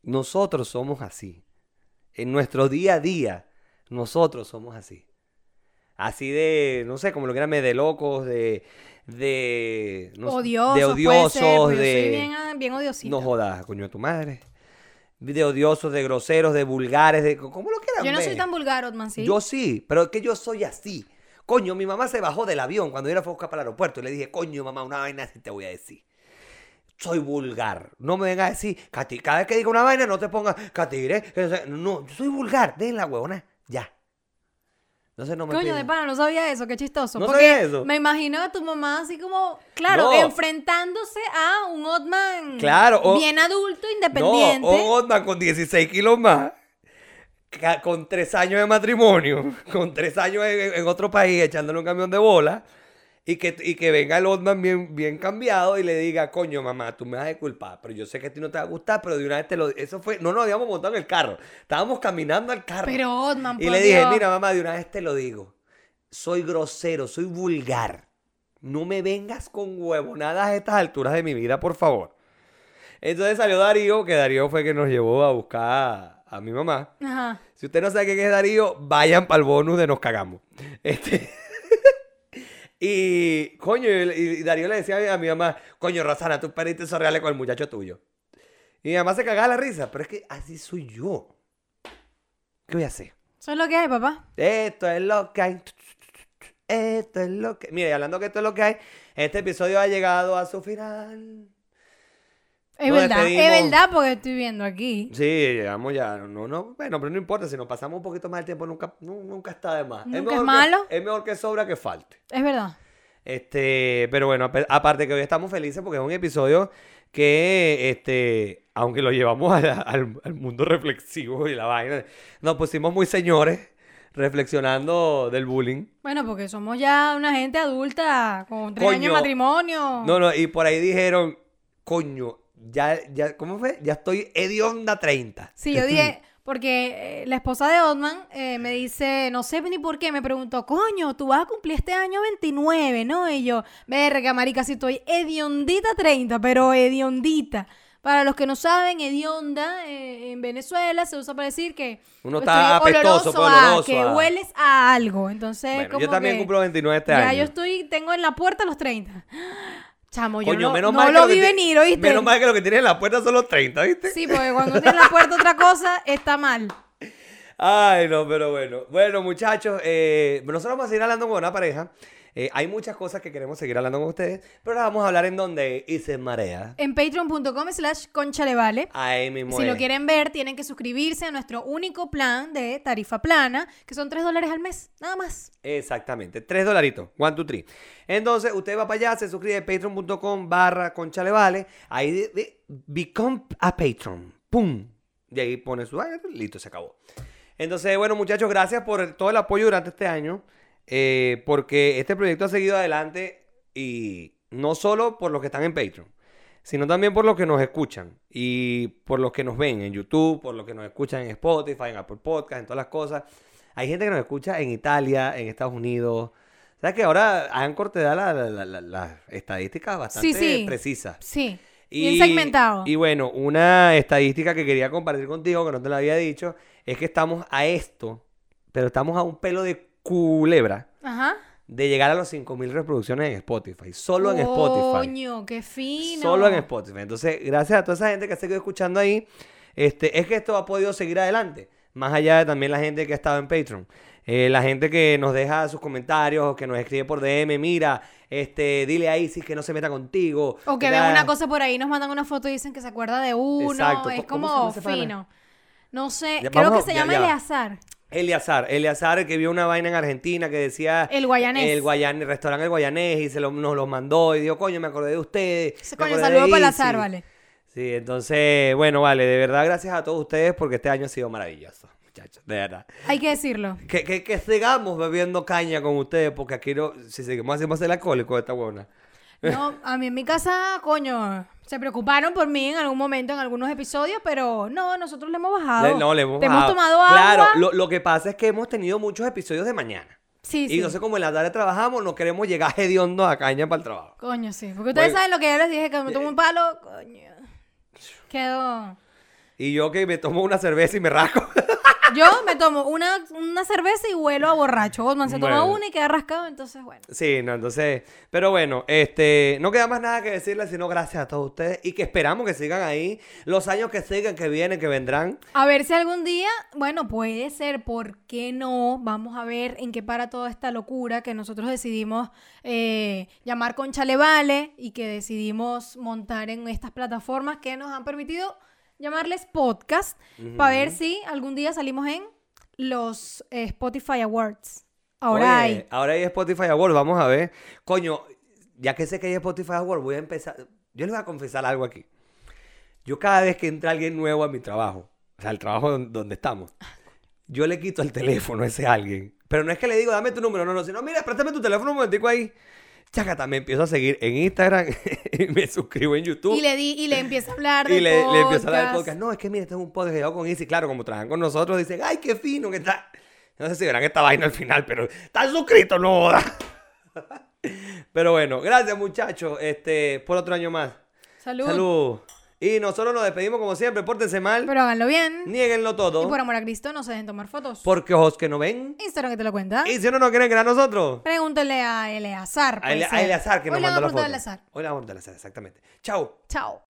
Nosotros somos así. En nuestro día a día, nosotros somos así. Así de, no sé, como lo quieran, de locos, de... De, no odiosos. de puede odiosos, ser, porque yo de... soy bien, ah, bien odiosita. No jodas, coño de tu madre. De odiosos, de groseros, de vulgares, de... ¿Cómo lo quieran yo no ver? soy tan vulgar, Otman, ¿sí? Yo sí, pero es que yo soy así. Coño, mi mamá se bajó del avión cuando yo la fui a buscar para el aeropuerto y le dije, coño, mamá, una vaina así te voy a decir. Soy vulgar. No me vengas a decir, Cati, cada vez que diga una vaina no te pongas catire. No, yo soy vulgar. Den la huevona. Ya. Entonces no me Coño, de pana, no sabía eso, qué chistoso. ¿No porque sabía eso? me imagino a tu mamá así como, claro, No. enfrentándose a un Otman Claro, o- bien adulto, No, independiente. o Otman con 16 kilos más. con tres años de matrimonio, con tres años en, en otro país echándole un camión de bola, y que, y que venga el Otman bien, bien cambiado y le diga, coño, mamá, tú me vas a disculpar, pero yo sé que a ti no te va a gustar, pero de una vez te lo... Eso fue... No nos habíamos montado en el carro, estábamos caminando al carro. Pero Otman, Y le dije, Dios. mira mamá, de una vez te lo digo. Soy grosero, soy vulgar. No me vengas con huevonadas a estas alturas de mi vida, por favor. Entonces salió Darío, que Darío fue que nos llevó a buscar a, a mi mamá. Ajá. Si usted no sabe quién es Darío, vayan para el bonus de Nos Cagamos. Este... y, coño, y, y Darío le decía a mi mamá, coño, Rosana, tú perdiste esos reales con el muchacho tuyo. Y mi mamá se cagaba la risa, pero es que así soy yo. ¿Qué voy a hacer? Eso es lo que hay, papá. Esto es lo que hay. Esto es lo que. Mire, hablando que esto es lo que hay, este episodio ha llegado a su final. Es Nos verdad, despedimos. es verdad porque estoy viendo aquí. Sí, llegamos ya. No, no, bueno, pero no importa. Si nos pasamos un poquito más el tiempo, nunca, nu- nunca está de más. Nunca es mejor que- malo. es mejor que sobra que falte. Es verdad. Este, pero bueno, aparte que hoy estamos felices porque es un episodio que, este, aunque lo llevamos a la- al, al mundo reflexivo y la vaina, nos pusimos muy señores reflexionando del bullying. Bueno, porque somos ya una gente adulta con tres Coño. años de matrimonio. No, no, y por ahí dijeron, coño, ya, ya, ¿cómo fue? Ya estoy hedionda 30. Sí, yo dije, porque eh, la esposa de Otman eh, me dice, no sé ni por qué, me preguntó, coño, tú vas a cumplir este año 29, ¿no? Y yo, verga, marica, si estoy hediondita 30, pero hediondita. Para los que no saben, hedionda eh, en Venezuela se usa para decir que Uno está apestoso, oloroso a- oloroso que a- hueles a algo. Entonces, Bueno, como yo también que cumplo 29 este ya año. yo estoy, tengo en la puerta los 30. Chamo, yo Coño, no, menos no lo vi venir, ¿oíste? Menos mal que lo que tiene en la puerta son los 30, ¿viste? Sí, porque cuando tienes en la puerta otra cosa, está mal. Ay, no, pero bueno. Bueno, muchachos, eh, nosotros vamos a seguir hablando con una pareja. Eh, hay muchas cosas que queremos seguir hablando con ustedes, pero las vamos a hablar en donde y se marea. En patreon.com slash conchalevale. Ahí mismo Si lo quieren ver, tienen que suscribirse a nuestro único plan de tarifa plana, que son 3 dólares al mes, nada más. Exactamente, tres dolaritos, one, two, three. Entonces, usted va para allá, se suscribe a patreon.com barra conchalevale, ahí de, de- become a patron, pum, y ahí pone su, listo, se acabó. Entonces, bueno, muchachos, gracias por todo el apoyo durante este año, eh, porque este proyecto ha seguido adelante y no solo por los que están en Patreon, sino también por los que nos escuchan y por los que nos ven en YouTube, por los que nos escuchan en Spotify, en Apple Podcast, en todas las cosas. Hay gente que nos escucha en Italia, en Estados Unidos. ¿Sabes que ahora Anchor te da la- la- la- la- las estadísticas bastante sí. precisas? Sí, bien segmentado. Y bueno, una estadística que quería compartir contigo, que no te la había dicho, es que estamos a esto, pero estamos a un pelo de culebra Ajá. de llegar a los 5.000 reproducciones en Spotify. Solo en Spotify. Coño, qué fino. Solo en Spotify. Entonces, gracias a toda esa gente que se quedó escuchando ahí, este, es que esto ha podido seguir adelante. Más allá de también la gente que ha estado en Patreon. Eh, la gente que nos deja sus comentarios, que nos escribe por DM, mira, este, dile a Isis que no se meta contigo. O que ven una cosa por ahí, nos mandan una foto y dicen que se acuerda de uno. Exacto. Es ¿Cómo se como fino. No sé, Ya, creo vamos que se ya, llama ya. Eleazar. Eleazar, Eleazar el que vio una vaina en Argentina que decía El guayanés. el guayan, el restaurante El Guayanés y se lo, nos lo mandó y dijo, coño, me acordé de ustedes. Me coño, saludo para el Isis". azar, vale. Sí, entonces, bueno, vale, de verdad gracias a todos ustedes porque este año ha sido maravilloso, muchachos, de verdad. Hay que decirlo. Que, que, que sigamos bebiendo caña con ustedes porque aquí no, si seguimos hacemos el alcohólico de esta buena. No, a mí en mi casa, coño, se preocuparon por mí en algún momento, en algunos episodios, pero no, nosotros le hemos bajado. Le- no, le hemos Te bajado. hemos tomado agua. Claro, lo, lo que pasa es que hemos tenido muchos episodios de mañana. Sí, Y sí. no sé cómo en la tarde trabajamos, no queremos llegar hediondo a caña para el trabajo. Coño, sí. Porque ustedes Bueno. saben lo que yo les dije, que me tomo un palo, coño. Quedo... Y yo que me tomo una cerveza y me rasco. Yo me tomo una, una cerveza y huelo a borracho. Osman se toma Bueno. una y queda rascado, entonces bueno. Sí, no, entonces, pero bueno, este, no queda más nada que decirles, sino gracias a todos ustedes y que esperamos que sigan ahí los años que sigan, que vienen, que vendrán. A ver si algún día, bueno, puede ser, ¿por qué no? Vamos a ver en qué para toda esta locura que nosotros decidimos eh, llamar Conchale Vale y que decidimos montar en estas plataformas que nos han permitido llamarles podcast, para ver si algún día salimos en los eh, Spotify Awards. Ahora Oye, hay. Ahora hay Spotify Award, vamos a ver. Coño, ya que sé que hay Spotify Award, voy a empezar. Yo les voy a confesar algo aquí. Yo cada vez que entra alguien nuevo a mi trabajo, o sea, el trabajo don- donde estamos, yo le quito el teléfono a ese alguien. Pero no es que le digo, dame tu número, no, no, sino, mira, préstame tu teléfono un momentico ahí. Chácata, me empiezo a seguir en Instagram y me suscribo en YouTube. Y le, di, y le empieza a hablar Y del le, le empiezo a hablar del podcast. No, es que mira, este es un podcast que con Easy. Claro, como trabajan con nosotros, dicen, ay, qué fino que está. No sé si verán esta vaina al final, pero están suscritos, no. Pero bueno, gracias muchachos este, por otro año más. Salud. Salud. Y nosotros nos despedimos como siempre. Pórtense mal. Pero háganlo bien. Niéguenlo todo. Y por amor a Cristo, no se dejen tomar fotos. Porque ojos que no ven. Instagram que te lo cuenta. Y si no nos quieren creer a nosotros. Pregúntale a Eleazar. A, Ele- a ser. Eleazar que nos Hoy le mandó la vamos a foto. preguntar a Eleazar. Hoy le vamos a preguntar a Eleazar, exactamente. Chao. Chao.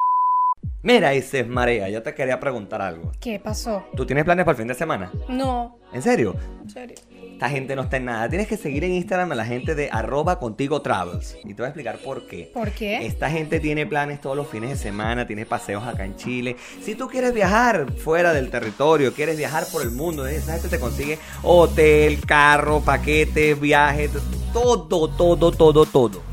Mira, Isis Marea, yo te quería preguntar algo. ¿Qué pasó? ¿Tú tienes planes para el fin de semana? No. ¿En serio? En serio. Esta gente no está en nada. Tienes que seguir en Instagram a la gente de arroba contigo travels. Y te voy a explicar por qué. ¿Por qué? Esta gente tiene planes todos los fines de semana, tiene paseos acá en Chile. Si tú quieres viajar fuera del territorio, quieres viajar por el mundo, esa gente te consigue hotel, carro, paquetes, viajes, todo, todo, todo, todo.